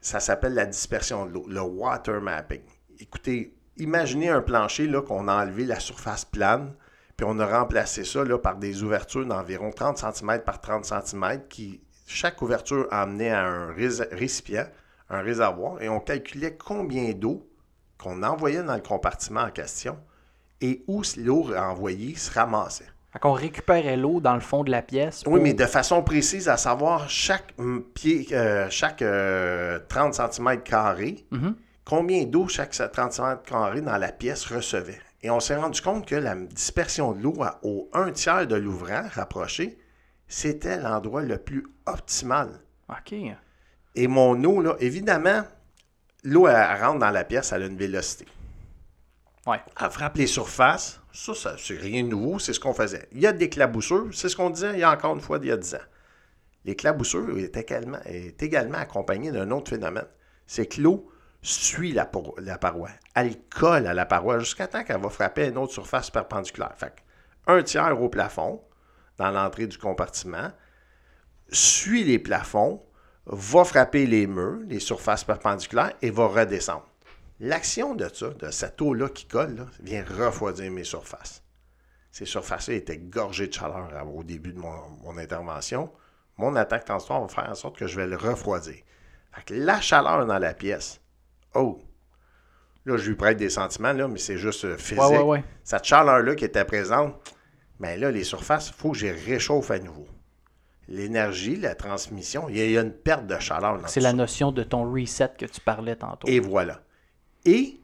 ça s'appelle la dispersion de l'eau, le water mapping. Écoutez, imaginez un plancher là, qu'on a enlevé la surface plane, puis on a remplacé ça là, par des ouvertures d'environ 30 cm par 30 cm qui, chaque ouverture amenait à un récipient, un réservoir, et on calculait combien d'eau qu'on envoyait dans le compartiment en question et où l'eau envoyée se ramassait. On récupérait l'eau dans le fond de la pièce. Oui, mais de façon précise, à savoir chaque pied, euh, chaque 30 euh, cm carré, mm-hmm combien d'eau chaque 30 cm dans la pièce recevait. Et on s'est rendu compte que la dispersion de l'eau au un tiers de l'ouvrant rapproché, c'était l'endroit le plus optimal. OK. Et mon eau, là, évidemment, l'eau, elle, rentre dans la pièce, elle a une vélocité. Ouais. Elle frappe les surfaces. Ça, ça c'est rien de nouveau, c'est ce qu'on faisait. Il y a des claboussures, c'est ce qu'on disait il y a encore une fois il y a 10 ans. L'éclaboussure est également, est également accompagnée d'un autre phénomène. C'est que l'eau suit la, paro- la paroi. Elle colle à la paroi jusqu'à temps qu'elle va frapper une autre surface perpendiculaire. Un tiers au plafond, dans l'entrée du compartiment, suit les plafonds, va frapper les murs, les surfaces perpendiculaires et va redescendre. L'action de ça, de cette eau-là qui colle, vient refroidir mes surfaces. Ces surfaces-là étaient gorgées de chaleur à- au début de mon, intervention. Mon attaque transitoire va faire en sorte que je vais le refroidir. La chaleur dans la pièce, oh, là, je lui prête des sentiments, là, mais c'est juste euh, physique. Ouais, ouais, ouais. Cette chaleur-là qui était présente, bien là, les surfaces, il faut que je les réchauffe à nouveau. L'énergie, la transmission, il y a- une perte de chaleur C'est la notion de ton reset que tu parlais tantôt. Et voilà. Et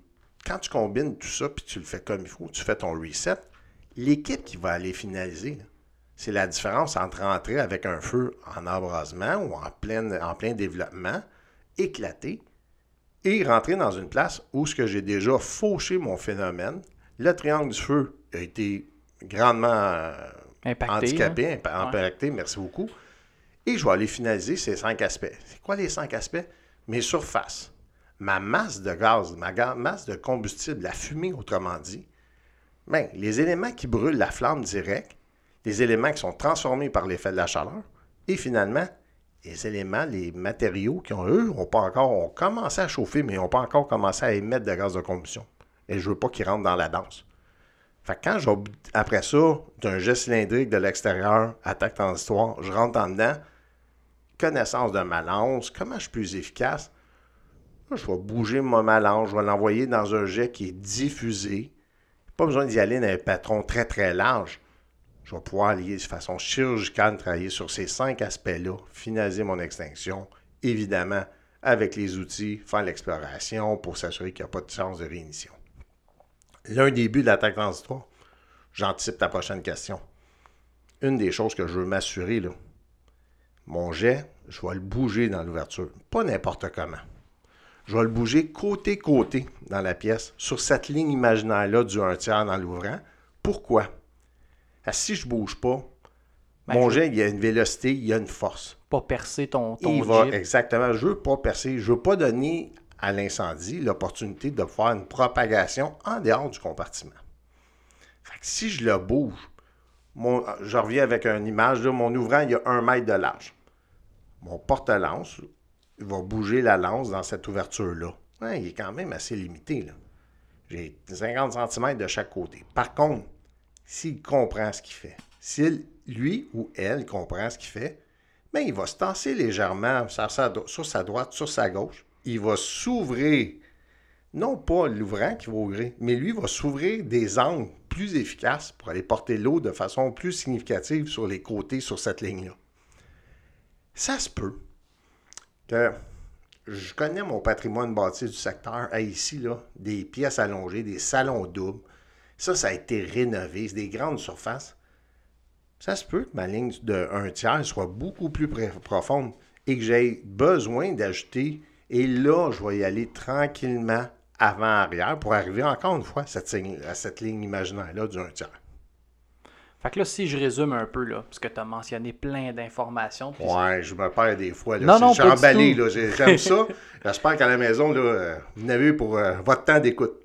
quand tu combines tout ça, puis tu le fais comme il faut, tu fais ton reset, l'équipe qui va aller finaliser, c'est la différence entre rentrer avec un feu en embrasement ou en plein, en plein développement, éclaté, et rentrer dans une place où ce que j'ai déjà fauché mon phénomène, le triangle du feu a été grandement euh, Impacté. handicapé, hein? impa- impacté, merci beaucoup. Et je vais aller finaliser ces cinq aspects. C'est quoi les cinq aspects? Mes surfaces, ma masse de gaz, ma ga- masse de combustible, la fumée autrement dit. Bien, les éléments qui brûlent la flamme directe, les éléments qui sont transformés par l'effet de la chaleur, et finalement, les éléments, les matériaux qui ont, eux, ont pas encore, ont commencé à chauffer, mais n'ont pas encore commencé à émettre de gaz de combustion. Et je veux pas qu'ils rentrent dans la danse. Fait que quand je, après ça, d'un jet cylindrique de l'extérieur, attaque transitoire, je rentre en dedans, connaissance de ma lance, comment je suis plus efficace? Je vais bouger ma lance, je vais l'envoyer dans un jet qui est diffusé. Pas besoin d'y aller dans un patron très très large. Je vais pouvoir aller de façon chirurgicale travailler sur ces cinq aspects-là, finaliser mon extinction, évidemment, avec les outils, faire l'exploration pour s'assurer qu'il n'y a pas de chance de réignition. L'un des buts de l'attaque transitoire, j'anticipe ta prochaine question. Une des choses que je veux m'assurer, là, mon jet, je vais le bouger dans l'ouverture. Pas n'importe comment. Je vais le bouger côté-côté dans la pièce, sur cette ligne imaginaire-là du 1 tiers dans l'ouvrant. Pourquoi? Parce que si je bouge pas, Ben, mon je- jet, il y a une vélocité, il y a une force. Pas percer ton, ton Il va, exactement. Je veux pas percer. Je veux pas donner à l'incendie l'opportunité de faire une propagation en dehors du compartiment. Fait que si je le bouge, mon, je reviens avec une image, là, mon ouvrant, il y a un mètre de large. Mon porte-lance, va bouger la lance dans cette ouverture-là. Ouais, il est quand même assez limité. J'ai 50 cm de chaque côté. Par contre, s'il comprend ce qu'il fait, s'il, lui ou elle comprend ce qu'il fait, mais il va se tasser légèrement sur sa, droite, sur sa gauche. Il va s'ouvrir, non pas l'ouvrant qui va ouvrir, mais lui va s'ouvrir des angles plus efficaces pour aller porter l'eau de façon plus significative sur les côtés sur cette ligne-là. Ça se peut que je connais mon patrimoine bâti du secteur. Hey, ici, là, des pièces allongées, des salons doubles. Ça, ça a été rénové. C'est des grandes surfaces. Ça se peut que ma ligne de 1 tiers soit beaucoup plus profonde et que j'ai besoin d'ajouter. Et là, je vais y aller tranquillement avant-arrière pour arriver encore une fois à cette, ligne- à cette ligne imaginaire-là du 1 tiers. Fait que là, si je résume un peu, là, parce que tu as mentionné plein d'informations. Ouais, je me perds des fois. Là. Non, non, je suis emballé. là. J'aime ça. J'espère qu'à la maison, là, euh, vous en avez pour euh, votre temps d'écoute.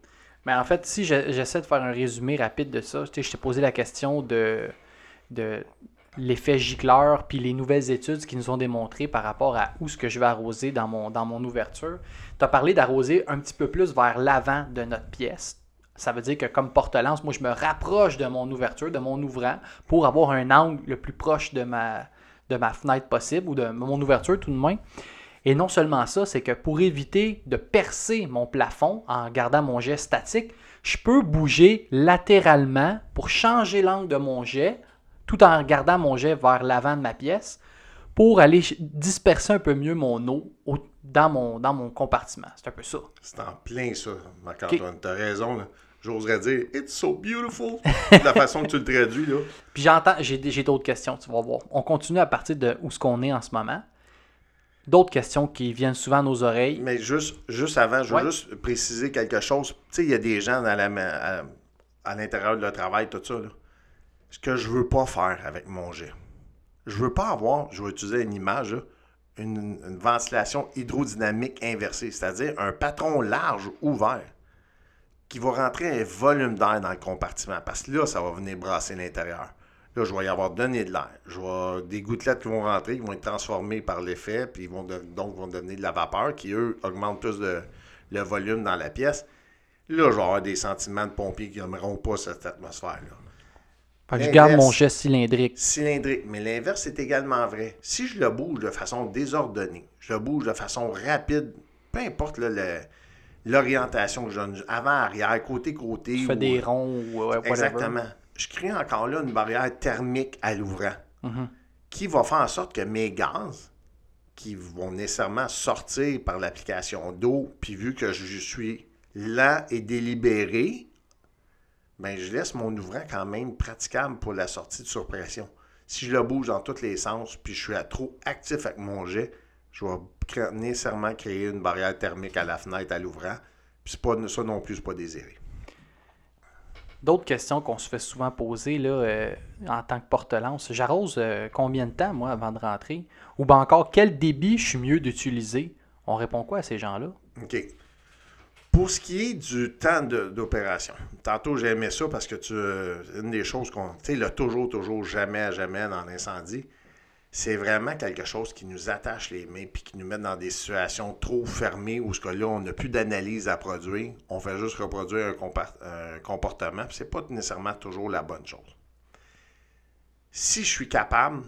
Mais en fait, si je- j'essaie de faire un résumé rapide de ça, je t'ai posé la question de, de l'effet gicleur, puis les nouvelles études qui nous ont démontré par rapport à où ce que je vais arroser dans mon, dans mon ouverture. Tu as parlé d'arroser un petit peu plus vers l'avant de notre pièce. Ça veut dire que comme porte-lance, moi, je me rapproche de mon ouverture, de mon ouvrant, pour avoir un angle le plus proche de ma, de ma fenêtre possible, ou de mon ouverture tout de moins. Et non seulement ça, c'est que pour éviter de percer mon plafond en gardant mon jet statique, je peux bouger latéralement pour changer l'angle de mon jet tout en gardant mon jet vers l'avant de ma pièce pour aller disperser un peu mieux mon eau au- dans, mon, dans mon compartiment. C'est un peu ça. C'est en plein ça, Marc-Antoine. Tu as raison. là. j'oserais dire It's so beautiful, de la façon que tu le traduis. Là. [LAUGHS] Puis j'entends, j'ai, j'ai d'autres questions, tu vas voir. On continue à partir de où ce qu'on est en ce moment. D'autres questions qui viennent souvent à nos oreilles. Mais juste, juste avant, je veux Ouais. juste préciser quelque chose. Tu sais, il y a des gens dans la, ma- à, à l'intérieur de leur travail, tout ça. Là. Ce que je veux pas faire avec mon jet. Je veux pas avoir, je vais utiliser une image, là, une, une ventilation hydrodynamique inversée, c'est-à-dire un patron large ouvert qui va rentrer un volume d'air dans le compartiment. Parce que là, ça va venir brasser l'intérieur. Là, je vais y avoir donné de l'air. Je vais avoir des gouttelettes qui vont rentrer, qui vont être transformées par l'effet, puis ils vont de- donc vont devenir de la vapeur, qui, eux, augmentent plus de, le volume dans la pièce. Là, je vais avoir des sentiments de pompiers qui n'aimeront pas cette atmosphère-là. Fait que je garde mon geste cylindrique. Cylindrique. Mais l'inverse est également vrai. Si je le bouge de façon désordonnée, je le bouge de façon rapide, peu importe là, le- l'orientation que je donne, avant, arrière, côté, côté. Tu fais ou- des ronds ou euh. Exactement. Je crée encore là une barrière thermique à l'ouvrant Mhm. qui va faire en sorte que mes gaz, qui vont nécessairement sortir par l'application d'eau, puis vu que je suis lent et délibéré, ben je laisse mon ouvrant quand même praticable pour la sortie de surpression. Si je le bouge dans tous les sens, puis je suis à- trop actif avec mon jet, je vais nécessairement créer une barrière thermique à la fenêtre, à l'ouvrant. Puis c'est pas, ça non plus, c'est pas désiré. D'autres questions qu'on se fait souvent poser là, euh, en tant que porte-lance. J'arrose euh, combien de temps, moi, avant de rentrer? Ou bien encore, quel débit je suis mieux d'utiliser? On répond quoi à ces gens-là? OK. Pour ce qui est du temps d'opération, tantôt j'ai aimé ça parce que tu, euh, une des choses qu'on. Tu sais, le toujours, toujours, jamais, jamais dans l'incendie, c'est vraiment quelque chose qui nous attache les mains puis qui nous met dans des situations trop fermées où ce que là, on n'a plus d'analyse à produire. On fait juste reproduire un, comportement, puis c'est pas nécessairement toujours la bonne chose. Si je suis capable,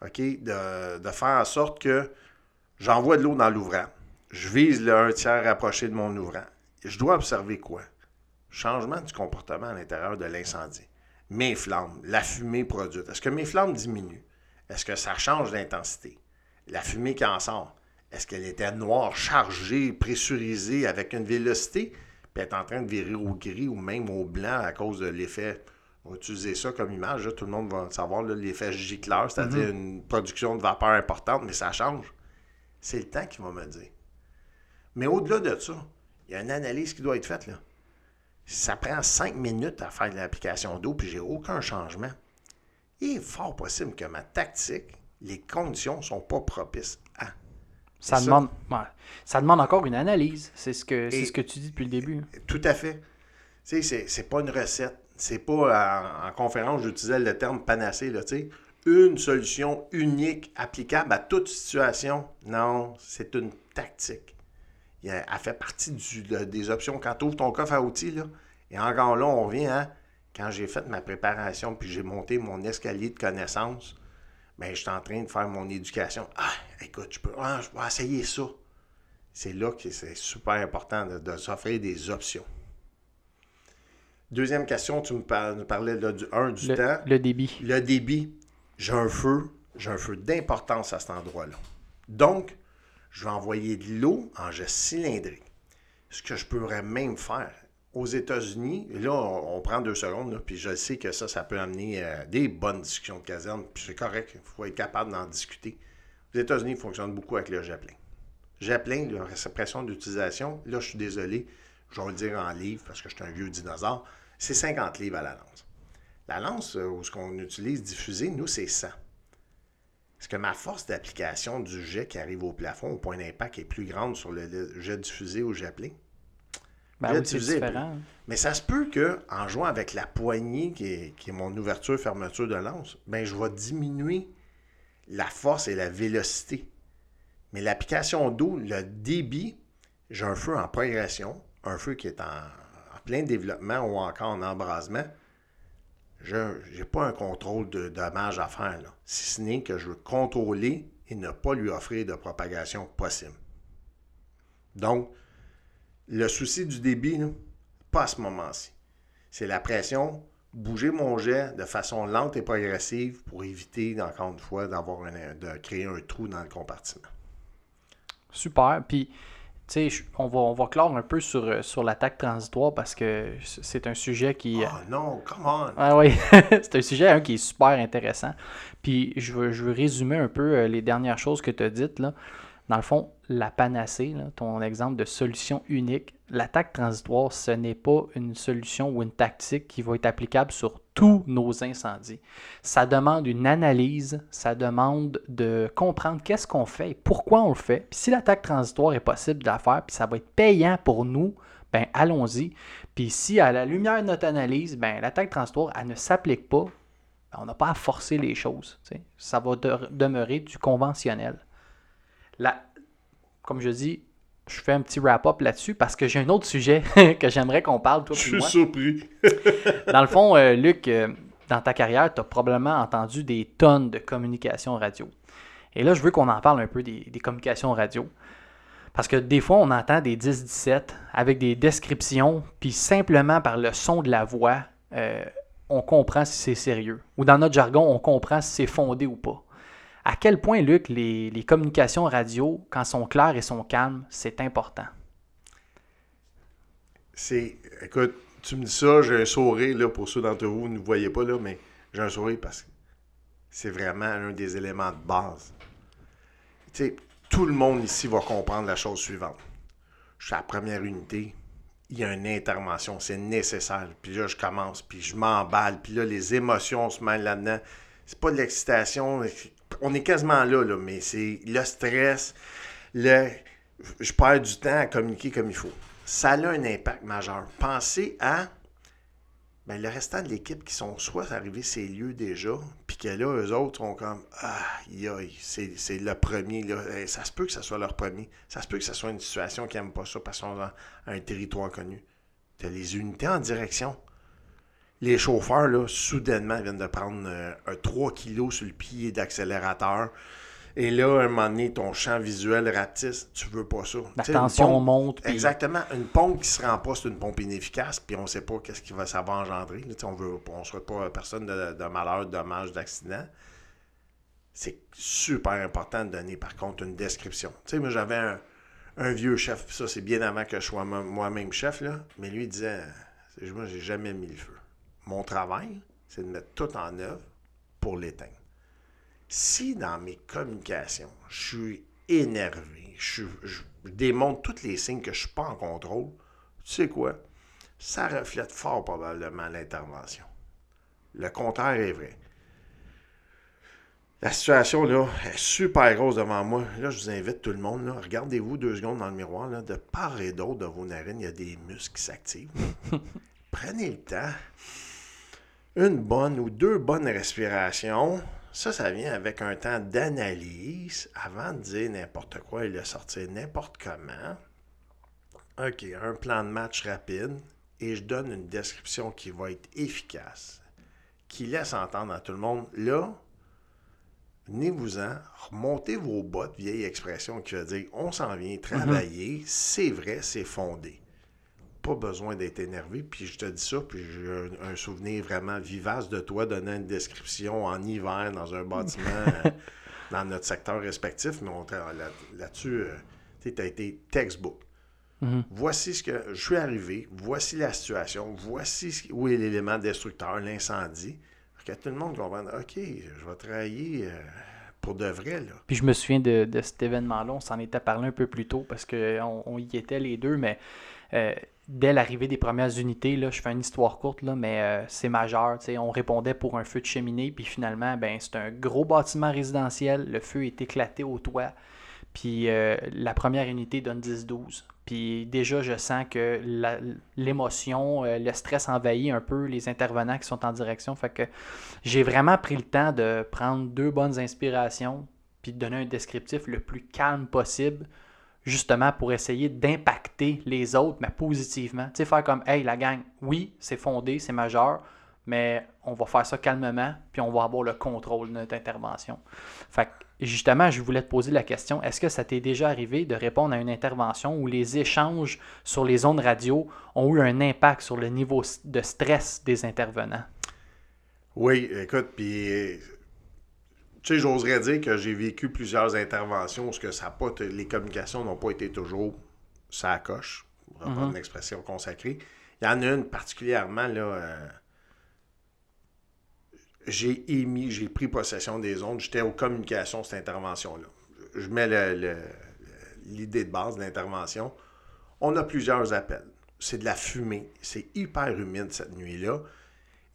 OK, de, de faire en sorte que j'envoie de l'eau dans l'ouvrant, je vise le un tiers rapproché de mon ouvrant. Je dois observer quoi? Changement du comportement à l'intérieur de l'incendie. Mes flammes, la fumée produite. Est-ce que mes flammes diminuent? Est-ce que ça change d'intensité? La fumée qui en sort, est-ce qu'elle était noire, chargée, pressurisée avec une vélocité, puis est en train de virer au gris ou même au blanc à cause de l'effet. On va utiliser ça comme image, là, tout le monde va savoir là, l'effet gicleur, c'est-à-dire une production de vapeur importante, mais ça change. C'est le temps qui va me le dire. Mais au-delà de ça, il y a une analyse qui doit être faite. Là. Ça prend cinq minutes à faire de l'application d'eau, puis j'ai aucun changement. Il est fort possible que ma tactique, les conditions ne sont pas propices à. Ça demande, ça demande encore une analyse. C'est ce, que, ce que tu dis depuis le début. Tout à fait. Tu sais, c'est, pas une recette. C'est pas en, en conférence, j'utilisais le terme panacée, là, tu sais. Une solution unique, applicable à toute situation. Non, c'est une tactique. Elle fait partie du- de- des options. Quand tu ouvres ton coffre à outils, là, et encore là, on revient à quand j'ai fait ma préparation puis j'ai monté mon escalier de connaissances, ben, je suis en train de faire mon éducation. Ah, écoute, je peux, ah, je peux essayer ça. C'est là que c'est super important de, de s'offrir des options. Deuxième question, tu me par- nous parlais là, du 1 du Le, temps. le débit. Le débit, j'ai un feu, j'ai un feu d'importance à cet endroit-là. Donc, je vais envoyer de l'eau en geste cylindrique. Ce que je pourrais même faire aux États-Unis, là, on, prend deux secondes, puis je sais que ça, ça peut amener euh, des bonnes discussions de caserne, puis c'est correct, il faut être capable d'en discuter. Aux États-Unis, ils fonctionnent beaucoup avec le Zeppelin. Zeppelin, la répression d'utilisation, là, je suis désolé, je vais le dire en livres parce que je suis un vieux dinosaure, c'est 50 livres à la lance. La lance, euh, où ce qu'on utilise diffusée, nous, c'est 100. Est-ce que ma force d'application du jet qui arrive au plafond, au point d'impact, est plus grande sur le jet diffusé ou Zeppelin? Ben J'ai oui, c'est utilisé- différent. Mais ça se peut que, en jouant avec la poignée qui est, qui est mon ouverture-fermeture de lance, ben, je vais diminuer la force et la vélocité. Mais l'application d'eau, le débit, j'ai un feu en progression, un feu qui est en, en plein développement ou encore en embrasement. Je n'ai pas un contrôle de dommage à faire, là. si ce n'est que je veux contrôler et ne pas lui offrir de propagation possible. Donc, le souci du débit, là, pas à ce moment-ci. C'est la pression, bouger mon jet de façon lente et progressive pour éviter, encore une fois, d'avoir un- de créer un trou dans le compartiment. Super. Puis, tu sais, on va, on va clore un peu sur, euh, sur l'attaque transitoire parce que c'est un sujet qui. Oh non, come on! Ah oui, [LAUGHS] c'est un sujet qui est super intéressant. Puis je veux, je veux résumer un peu les dernières choses que tu as dites. Là. Dans le fond, la panacée, ton exemple de solution unique, l'attaque transitoire, ce n'est pas une solution ou une tactique qui va être applicable sur tous nos incendies. Ça demande une analyse, ça demande de comprendre qu'est-ce qu'on fait et pourquoi on le fait. Puis si l'attaque transitoire est possible de la faire, puis ça va être payant pour nous, ben allons-y. Puis si à la lumière de notre analyse, ben l'attaque transitoire, elle ne s'applique pas, ben, on n'a pas à forcer les choses. Ça va demeurer du conventionnel comme je dis, je fais un petit wrap-up là-dessus parce que j'ai un autre sujet [LAUGHS] que j'aimerais qu'on parle, toi Je suis surpris. dans le fond, euh, Luc, euh, dans ta carrière, tu as probablement entendu des tonnes de communications radio. Et là, je veux qu'on en parle un peu des, communications radio. Parce que des fois, on entend des 10-17 avec des descriptions, puis simplement par le son de la voix, euh, on comprend si c'est sérieux. Ou dans notre jargon, on comprend si c'est fondé ou pas à quel point, Luc, les, communications radio, quand sont claires et sont calmes, c'est important? C'est. Écoute, tu me dis ça, j'ai un sourire, là, pour ceux d'entre vous, vous ne voyez pas, là, mais j'ai un sourire parce que c'est vraiment un des éléments de base. Tu sais, tout le monde ici va comprendre la chose suivante. Je suis à la première unité, il y a une intervention, c'est nécessaire. Puis là, je commence, puis je m'emballe, puis là, les émotions se mêlent là-dedans. C'est pas de l'excitation, on est quasiment là, là mais c'est le stress, le je perds du temps à communiquer comme il faut. Ça a un impact majeur. Pensez à ben, le restant de l'équipe qui sont soit arrivés ces lieux déjà, puis que là, eux autres sont comme Ah, c'est le premier. Ça se peut que ce soit leur premier. Ça se peut que ce soit une situation qui n'aime pas ça parce qu'on a un territoire connu. Tu as les unités en direction les chauffeurs, là, soudainement, viennent de prendre euh, un 3 kg sur le pied d'accélérateur. Et là, à un moment donné, ton champ visuel rapetisse, tu veux pas ça. La tension monte. Exactement. Une pompe qui se rend pas, c'est une pompe inefficace, puis on sait pas qu'est-ce qui va, ça va engendrer. on veut, on souhaite pas personne de, de malheur, de dommage, d'accident. C'est super important de donner, par contre, une description. Tu sais, moi, j'avais un, un, vieux chef, ça, c'est bien avant que je sois moi-même chef, là, mais lui, il disait, moi, j'ai jamais mis le feu. Mon travail, c'est de mettre tout en œuvre pour l'éteindre. Si dans mes communications, je suis énervé, je, démontre tous les signes que je ne suis pas en contrôle, tu sais quoi? Ça reflète fort probablement l'intervention. Le contraire est vrai. La situation là, est super grosse devant moi. Là, je vous invite tout le monde. Regardez-vous deux secondes dans le miroir. Là, de part et d'autre de vos narines, il y a des muscles qui s'activent. [LAUGHS] Prenez le temps une bonne ou deux bonnes respirations, ça, ça vient avec un temps d'analyse avant de dire n'importe quoi et de sortir n'importe comment. OK, un plan de match rapide et je donne une description qui va être efficace, qui laisse entendre à tout le monde, là, venez-vous-en, remontez vos bottes, vieille expression qui veut dire on s'en vient travailler, c'est vrai, c'est fondé pas besoin d'être énervé. Puis je te dis ça, puis j'ai un, souvenir vraiment vivace de toi donnant une description en hiver dans un bâtiment [LAUGHS] euh, dans notre secteur respectif. Mais là-dessus, euh, tu as été textbook. Mm-hmm. Voici ce que je suis arrivé, voici la situation, voici où est l'élément destructeur, l'incendie. Que tout le monde comprenne, OK, je vais travailler. Euh, pour de vrai. Là. Puis je me souviens de, cet événement-là, on s'en était parlé un peu plus tôt parce qu'on on y était les deux, mais dès l'arrivée des premières unités, là, je fais une histoire courte, mais euh, c'est majeur. On répondait pour un feu de cheminée, puis finalement, ben, c'est un gros bâtiment résidentiel. Le feu est éclaté au toit. Puis euh, la première unité donne 10-12. Puis déjà, je sens que l'émotion, euh, le stress envahit un peu les intervenants qui sont en direction. Fait que j'ai vraiment pris le temps de prendre deux bonnes inspirations, puis de donner un descriptif le plus calme possible justement pour essayer d'impacter les autres, mais positivement. Tu sais, faire comme, hey, la gang, oui, c'est fondé, c'est majeur, mais on va faire ça calmement, puis on va avoir le contrôle de notre intervention. Fait que, justement, je voulais te poser la question, est-ce que ça t'est déjà arrivé de répondre à une intervention où les échanges sur les ondes radio ont eu un impact sur le niveau de stress des intervenants? Oui, écoute, puis tu sais, j'oserais dire que j'ai vécu plusieurs interventions où que ça pas les communications n'ont pas été toujours ça coche, pour reprendre une expression consacrée. Il y en a une particulièrement, là, euh, j'ai émis, j'ai pris possession des ondes, j'étais aux communications, cette intervention-là. Je mets l'idée de base de l'intervention. On a plusieurs appels. C'est de la fumée. C'est hyper humide cette nuit-là.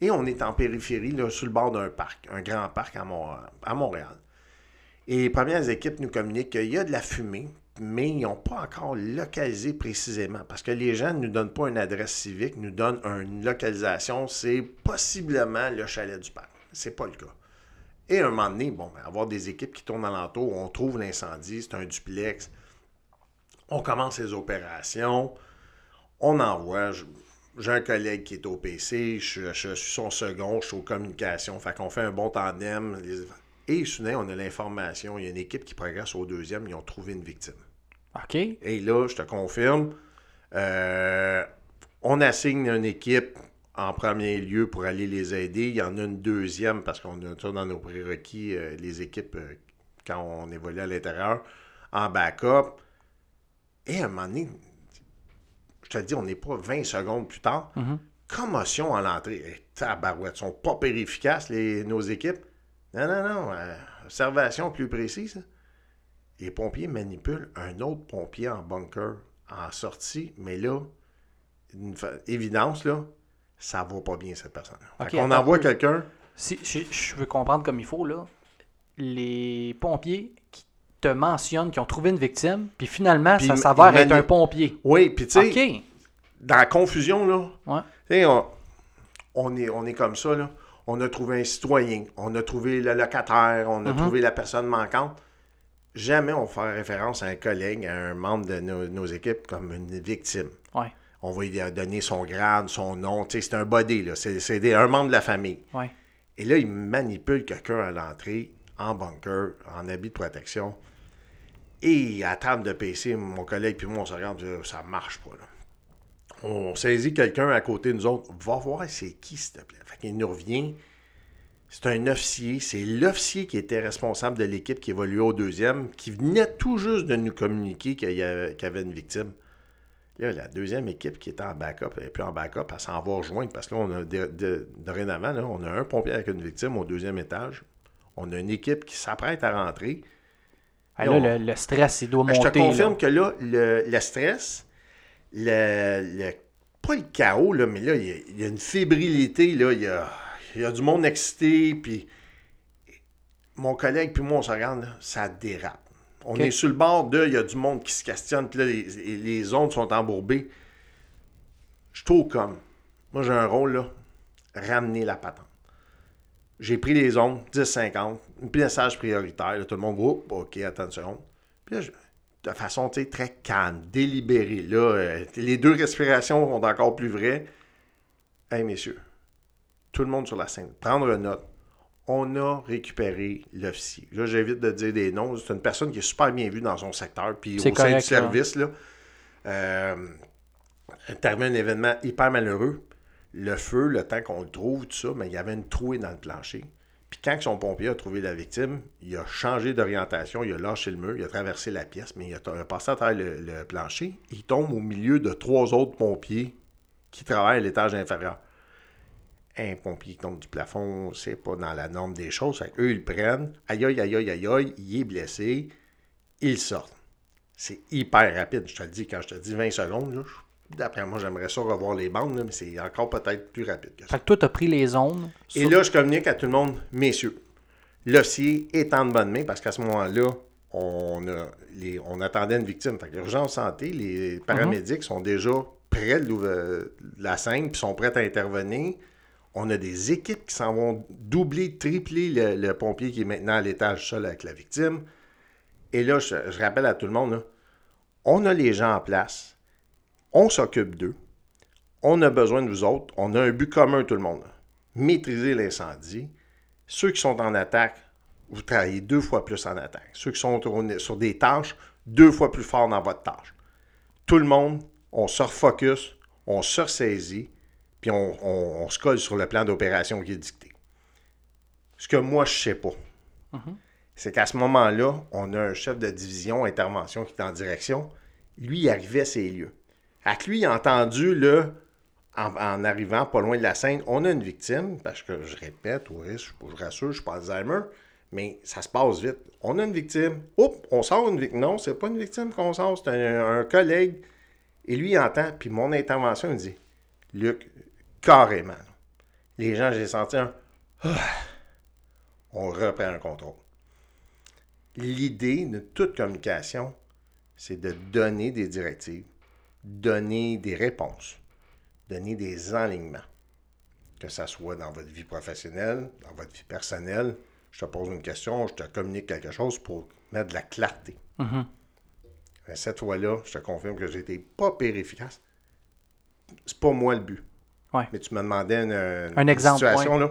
Et on est en périphérie, là, sur le bord d'un parc, un grand parc à, Mont- à Montréal. Et les premières équipes nous communiquent qu'il y a de la fumée, mais ils n'ont pas encore localisé précisément. Parce que les gens ne nous donnent pas une adresse civique, nous donnent une localisation. C'est possiblement le chalet du parc. C'est pas le cas. Et à un moment donné, bon, ben, avoir des équipes qui tournent alentour, on trouve l'incendie, c'est un duplex. On commence les opérations. On envoie. J'ai un collègue qui est au PC, je, suis son second, je suis aux communications. Fait qu'on fait un bon tandem. Et soudain, on a l'information. Il y a une équipe qui progresse au deuxième, ils ont trouvé une victime. OK. Et là, je te confirme, euh, on assigne une équipe en premier lieu pour aller les aider. Il y en a une deuxième parce qu'on a ça dans nos prérequis, euh, les équipes, euh, quand on évolue à l'intérieur, en backup. Et à un moment donné, je te le dis, on n'est pas 20 secondes plus tard. Mhm. Commotion à l'entrée. Eh, tabarouette, ils sont pas pire efficaces, les, nos équipes. Non, non, non. euh, observation plus précise. Les pompiers manipulent un autre pompier en bunker en sortie, mais là, une évidence, là, ça va pas bien, cette personne-là. Ok, Fait qu'on attends envoie quelqu'un. Si je, je veux comprendre comme il faut, là, les pompiers te mentionnent qu'ils ont trouvé une victime, puis finalement, Puis ça s'avère être un pompier. Oui, puis tu sais, dans la confusion, là, Ouais. tu sais, on, on est, on est comme ça, là. On a trouvé un citoyen, on a trouvé le locataire, on a Mhm. trouvé la personne manquante. Jamais on va faire référence à un collègue, à un membre de nos, nos équipes comme une victime. Ouais. On va lui donner son grade, son nom. C'est un body, là. C'est, un membre de la famille. Ouais. Et là, il manipule quelqu'un à l'entrée, en bunker, en habit de protection. Et à table de PC, mon collègue puis moi, on se regarde, ça marche pas. On saisit quelqu'un à côté de nous autres. Va voir c'est qui, s'il te plaît? Fait qu'il nous revient. C'est un officier. C'est l'officier qui était responsable de l'équipe qui évoluait au deuxième, qui venait tout juste de nous communiquer qu'il y avait, une victime. Là, la deuxième équipe qui était en backup, et puis en backup, elle s'en va rejoindre parce que là, on a de- dorénavant, on a un pompier avec une victime au deuxième étage. On a une équipe qui s'apprête à rentrer. Ah, Et là, on- le, le stress, il doit Ben, Je monter. te confirme là. que là, le, le stress, le, le- pas le chaos, là, mais là, il y, a, il y a une fébrilité, là, il y a, il y a du monde excité, puis mon collègue puis moi, on se regarde, là, ça dérape. On est sur le bord de, il y a du monde qui se questionne, puis là, les, les ondes sont embourbées. Je trouve comme, moi j'ai un rôle, là, ramener la patente. J'ai pris les ondes, 10-50, un message prioritaire, là, tout le monde, oh, ok, attends une seconde. Puis là, je- de façon très calme, délibérée. Là, euh, les deux respirations sont encore plus vraies. Hey, messieurs, tout le monde sur la scène, prendre note. On a récupéré l'officier. Là, j'évite de dire des noms. C'est une personne qui est super bien vue dans son secteur, puis au sein du service. Là, euh, un événement hyper malheureux. Le feu, le temps qu'on le trouve, tout ça, mais il y avait une trouée dans le plancher. Puis quand son pompier a trouvé la victime, il a changé d'orientation, il a lâché le mur, il a traversé la pièce, mais il a, passé à travers le, plancher. Il tombe au milieu de trois autres pompiers qui travaillent à l'étage inférieur. Un pompier qui tombe du plafond, c'est pas dans la norme des choses. Fait eux, ils le prennent. Aïe, aïe, aïe, aïe, aïe, aïe, il est blessé. Ils sortent. C'est hyper rapide. Je te le dis, quand je te dis 20 secondes, là, je- d'après moi, j'aimerais ça revoir les bandes, là, mais c'est encore peut-être plus rapide que ça. Fait que toi, t'as pris les ondes. Et sur- là, je communique à tout le monde, messieurs, l'officier est en bonne main parce qu'à ce moment-là, on, a les- on attendait une victime. Fait que l'urgence santé, les paramédics sont déjà près de, la scène puis sont prêts à intervenir. On a des équipes qui s'en vont doubler, tripler le, le pompier qui est maintenant à l'étage seul avec la victime. Et là, je, je rappelle à tout le monde, là, on a les gens en place, on s'occupe d'eux, on a besoin de vous autres, on a un but commun tout le monde. Maîtriser l'incendie. Ceux qui sont en attaque, vous travaillez deux fois plus en attaque. Ceux qui sont sur des tâches, deux fois plus fort dans votre tâche. Tout le monde, on se refocus, on se ressaisit, puis on, on- on se colle sur le plan d'opération qui est dicté. Ce que moi, je sais pas, c'est qu'à ce moment-là, on a un chef de division intervention qui est en direction. Lui, il arrivait à ces lieux. Avec lui, entendu, là, en, arrivant pas loin de la scène, on a une victime, parce que je répète, oui, je, je rassure, je suis pas Alzheimer, mais ça se passe vite. On a une victime. Oups, on sort une victime. Non, c'est pas une victime qu'on sort, c'est un, un collègue. Et lui, il entend, puis mon intervention, il dit Luc, carrément. Les gens, j'ai senti un. [SIGHS] On reprend le contrôle. L'idée de toute communication, c'est de donner des directives, donner des réponses, donner des enlignements. Que ce soit dans votre vie professionnelle, dans votre vie personnelle. Je te pose une question, je te communique quelque chose pour mettre de la clarté. Mhm. Mais Cette fois-là, je te confirme que j'ai été pas pire efficace. C'est pas moi le but. Ouais. Mais tu me demandais une, une Un exemple, situation, là.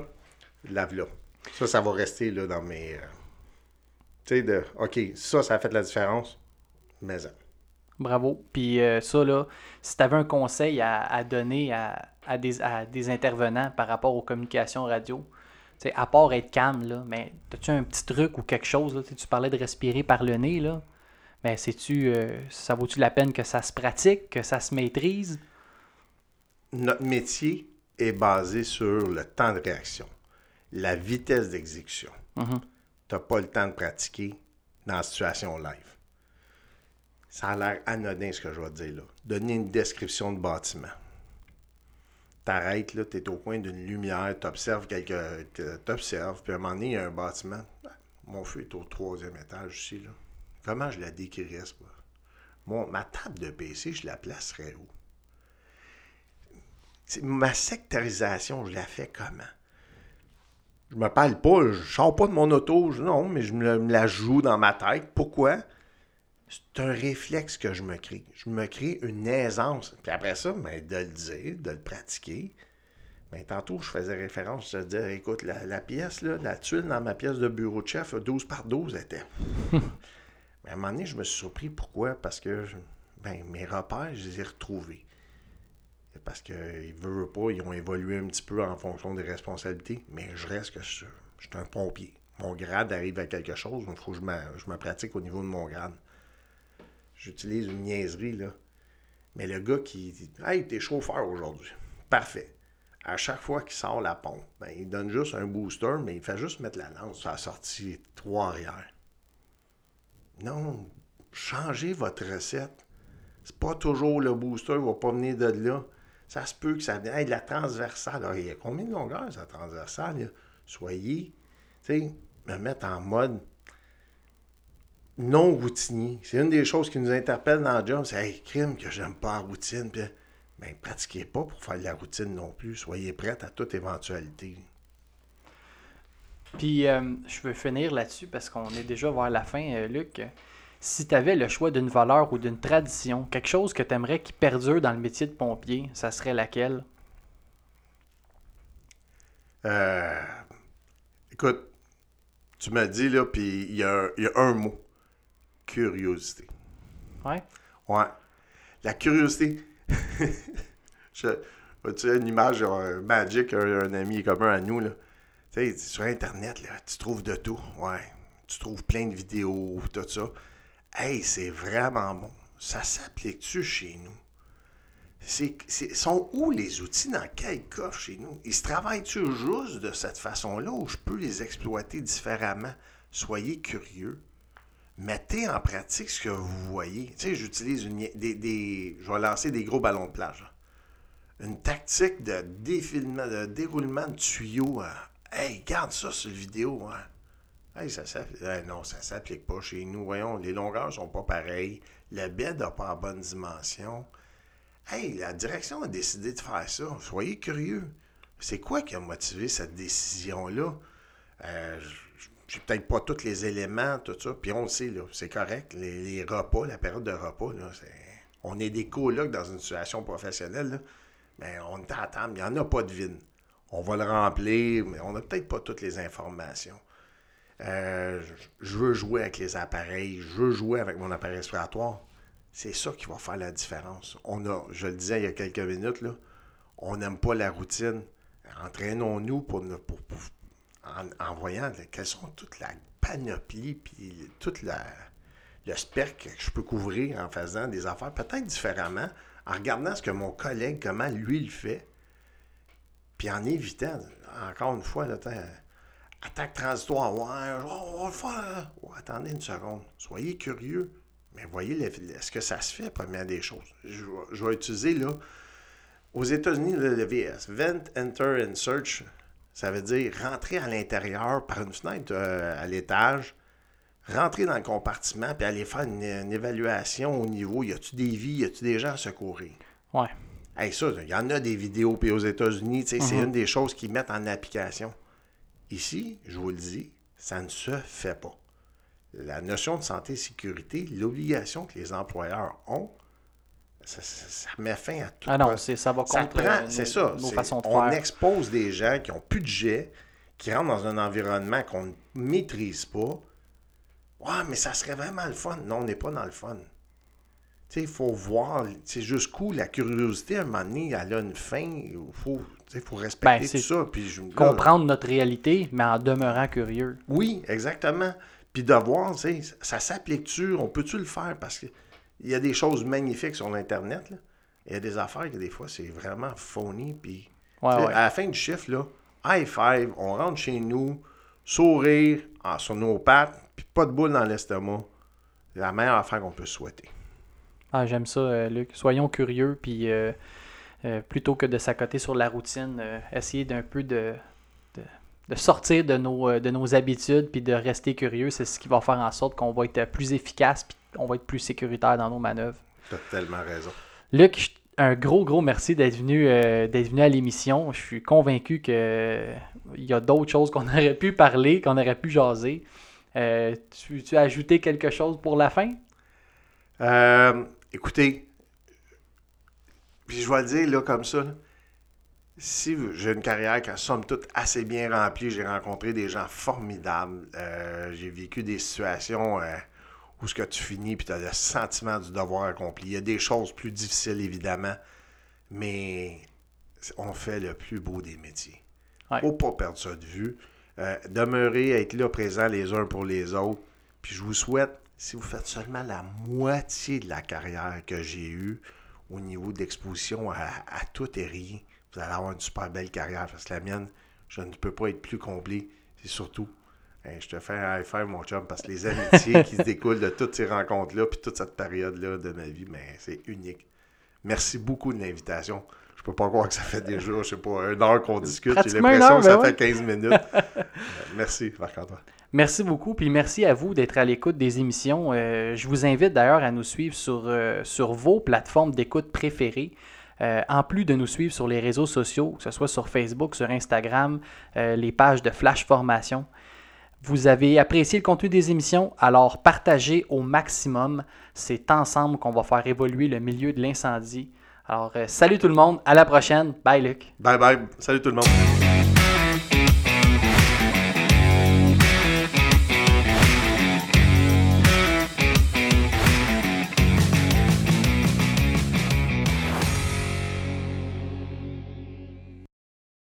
Lave-là. Ça, ça va rester là dans mes. euh, tu sais, de. OK, ça, ça a fait la différence. Mais. euh, Bravo. Puis euh, ça, là, si tu avais un conseil à, à donner à, à des, à des intervenants par rapport aux communications radio, tu à part être calme, là, mais as-tu un petit truc ou quelque chose, là, tu tu parlais de respirer par le nez, là, mais sais-tu, euh, ça vaut-tu la peine que ça se pratique, que ça se maîtrise? Notre métier est basé sur le temps de réaction, la vitesse d'exécution. Mhm. Tu n'as pas le temps de pratiquer dans la situation live. Ça a l'air anodin ce que je vais te dire là. Donner une description de bâtiment. T'arrêtes, là, tu es au coin d'une lumière, tu observes quelque. T'observes, puis à un moment donné, il y a un bâtiment. Ben, Mon feu est au troisième étage ici, là. Comment je la décrirais, ça? Ma table de PC, je la placerais où? Ma sectorisation, je la fais comment? Je me parle pas, je sors pas de mon auto, non, mais je me la joue dans ma tête. Pourquoi? C'est un réflexe que je me crée. Je me crée une aisance. Puis après ça, ben, de le dire, de le pratiquer. Ben, tantôt, je faisais référence, je disais, écoute, la, la pièce, là, la tuile dans ma pièce de bureau de chef, 12 par 12 était. [LAUGHS] Mais à un moment donné, je me suis surpris. Pourquoi? Parce que ben, mes repères, je les ai retrouvés. Parce qu'ils veulent pas, ils ont évolué un petit peu en fonction des responsabilités, mais je reste que je, je suis un pompier. Mon grade arrive à quelque chose, il faut que je me, je me pratique au niveau de mon grade. J'utilise une niaiserie, là. Mais le gars qui dit Hey, t'es chauffeur aujourd'hui. Parfait. À chaque fois qu'il sort la pompe, ben, il donne juste un booster, mais il fait juste mettre la lance sur la sortie trois arrière. Non, changez votre recette. C'est pas toujours le booster va pas venir de là. Ça se peut que ça vienne. De la transversale. Alors, il y a combien de longueur, ça transversale? là? Soyez, tu sais, me mettre en mode non routinier. C'est une des choses qui nous interpelle dans le job. C'est, hey, crime que j'aime pas la routine. Puis, ben, pratiquez pas pour faire de la routine non plus. Soyez prête à toute éventualité. Puis euh, je veux finir là-dessus parce qu'on est déjà vers la fin, euh, Luc. Si tu avais le choix d'une valeur ou d'une tradition, quelque chose que tu aimerais qui perdure dans le métier de pompier, ça serait laquelle? Euh, écoute, tu m'as dit, là, puis y, il y a un mot. Curiosité. Ouais. Ouais. La curiosité. [LAUGHS] Je, tu sais, une image euh, magique, un, un ami commun à nous, là. Tu sais, sur Internet, là, tu trouves de tout. Ouais. Tu trouves plein de vidéos, tout ça. Hey, c'est vraiment bon. Ça s'applique-tu chez nous? C'est, c'est- sont où les outils? Dans quel coffre chez nous? Ils se travaillent-tu juste de cette façon-là ou je peux les exploiter différemment? Soyez curieux. Mettez en pratique ce que vous voyez. Tu sais, j'utilise une, des, des- Je vais lancer des gros ballons de plage. Une tactique de défilement, de déroulement de tuyaux. hein. Hey, garde ça sur le vidéo. Hein. Hey, ça s'appli- eh non, ça s'applique pas chez nous. Voyons, les longueurs sont pas pareilles. Le bed n'a pas la bonne dimension. Hey, la direction a décidé de faire ça. Soyez curieux. C'est quoi qui a motivé cette décision-là? Euh, j'ai peut-être pas tous les éléments, tout ça. Puis on le sait, là, c'est correct. Les, repas, la période de repas, là, c'est... on est des colocs dans une situation professionnelle. là. Mais on est à il n'y en a pas de vide. On va le remplir, mais on n'a peut-être pas toutes les informations. Euh, je- je veux jouer avec les appareils, je veux jouer avec mon appareil respiratoire. C'est ça qui va faire la différence. On a, je le disais il y a quelques minutes, là, on n'aime pas la routine. Entraînons-nous pour, ne- pour- pour- en, voyant quelles sont toute la panoplie puis toute la, le spectre que je peux couvrir en faisant des affaires peut-être différemment, en regardant ce que mon collègue, comment lui le fait, puis en évitant, encore une fois, là, attaque transitoire, ouais, attendez une seconde, soyez curieux, mais voyez est-ce que ça se fait, première des choses? Je, je vais utiliser là, aux États-Unis, le VS, Vent, Enter and Search, ça veut dire rentrer à l'intérieur par une fenêtre euh, à l'étage, rentrer dans le compartiment, puis aller faire une, évaluation au niveau, y a-tu des vies, y a-tu des gens à secourir? Ouais. Hey, ça, il y en a des vidéos, puis aux États-Unis, c'est mm-hmm. une des choses qu'ils mettent en application. Ici, je vous le dis, ça ne se fait pas. La notion de santé et sécurité, l'obligation que les employeurs ont, ça, met fin à tout. Ah non, ça va contre c'est ça, nos façons de On expose des gens qui ont plus de jet, qui rentrent dans un environnement qu'on ne maîtrise pas. Ouais, mais ça serait vraiment le fun. Non, on n'est pas dans le fun. Tu sais, il faut voir jusqu'où la curiosité, à un moment donné, elle a une fin. Il faut, faut respecter ben, tout ça. Puis comprendre notre réalité, mais en demeurant curieux. Oui, exactement. Puis de voir, ça s'applique-tu, on peut-tu le faire? Parce que il y a des choses magnifiques sur l'Internet. Il y a des affaires que des fois, c'est vraiment phony. Puis, À la fin du chiffre, là, high five, on rentre chez nous, sourire sur nos pattes, puis pas de boule dans l'estomac. C'est la meilleure affaire qu'on peut souhaiter. Ah, j'aime ça, euh, Luc. Soyons curieux, puis euh, euh, plutôt que de s'accoter sur la routine, essayer d'un peu de, de, sortir de nos, de nos habitudes, puis de rester curieux. C'est ce qui va faire en sorte qu'on va être plus efficace, puis on va être plus sécuritaire dans nos manœuvres. Tu as tellement raison. Luc, un gros, gros merci d'être venu, euh, venu à l'émission. Je suis convaincu qu'il euh, y a d'autres choses qu'on [LAUGHS] aurait pu parler, qu'on aurait pu jaser. Euh, tu, as ajouté quelque chose pour la fin? écoutez, puis je vais le dire là comme ça. si j'ai une carrière qui a somme toute assez bien remplie, j'ai rencontré des gens formidables, j'ai vécu des situations où ce que tu finis puis tu as le sentiment du devoir accompli. Il y a des choses plus difficiles, évidemment, mais on fait le plus beau des métiers. Il ne faut pas perdre ça de vue. Euh, demeurer, être là présent les uns pour les autres. Puis je vous souhaite, si vous faites seulement la moitié de la carrière que j'ai eue au niveau d'exposition à, à, tout et rien, vous allez avoir une super belle carrière. Parce que la mienne, je ne peux pas être plus comblé. C'est surtout je te fais un high five, mon chum, parce que les amitiés qui se [LAUGHS] découlent de toutes ces rencontres-là, puis toute cette période-là de ma vie, mais c'est unique. Merci beaucoup de l'invitation. Je peux pas croire que ça fait déjà, je sais pas, une heure qu'on discute. J'ai l'impression que ça ben fait 15 minutes. Euh, [LAUGHS] merci, Marc-Antoine. Merci beaucoup, puis merci à vous d'être à l'écoute des émissions. Euh, je vous invite d'ailleurs à nous suivre sur, euh, sur vos plateformes d'écoute préférées. en plus de nous suivre sur les réseaux sociaux, que ce soit sur Facebook, sur Instagram, les pages de Flash Formation. Vous avez apprécié le contenu des émissions, alors partagez au maximum. C'est ensemble qu'on va faire évoluer le milieu de l'incendie. Alors, euh, salut tout le monde, à la prochaine. Bye Luc. Bye bye, salut tout le monde.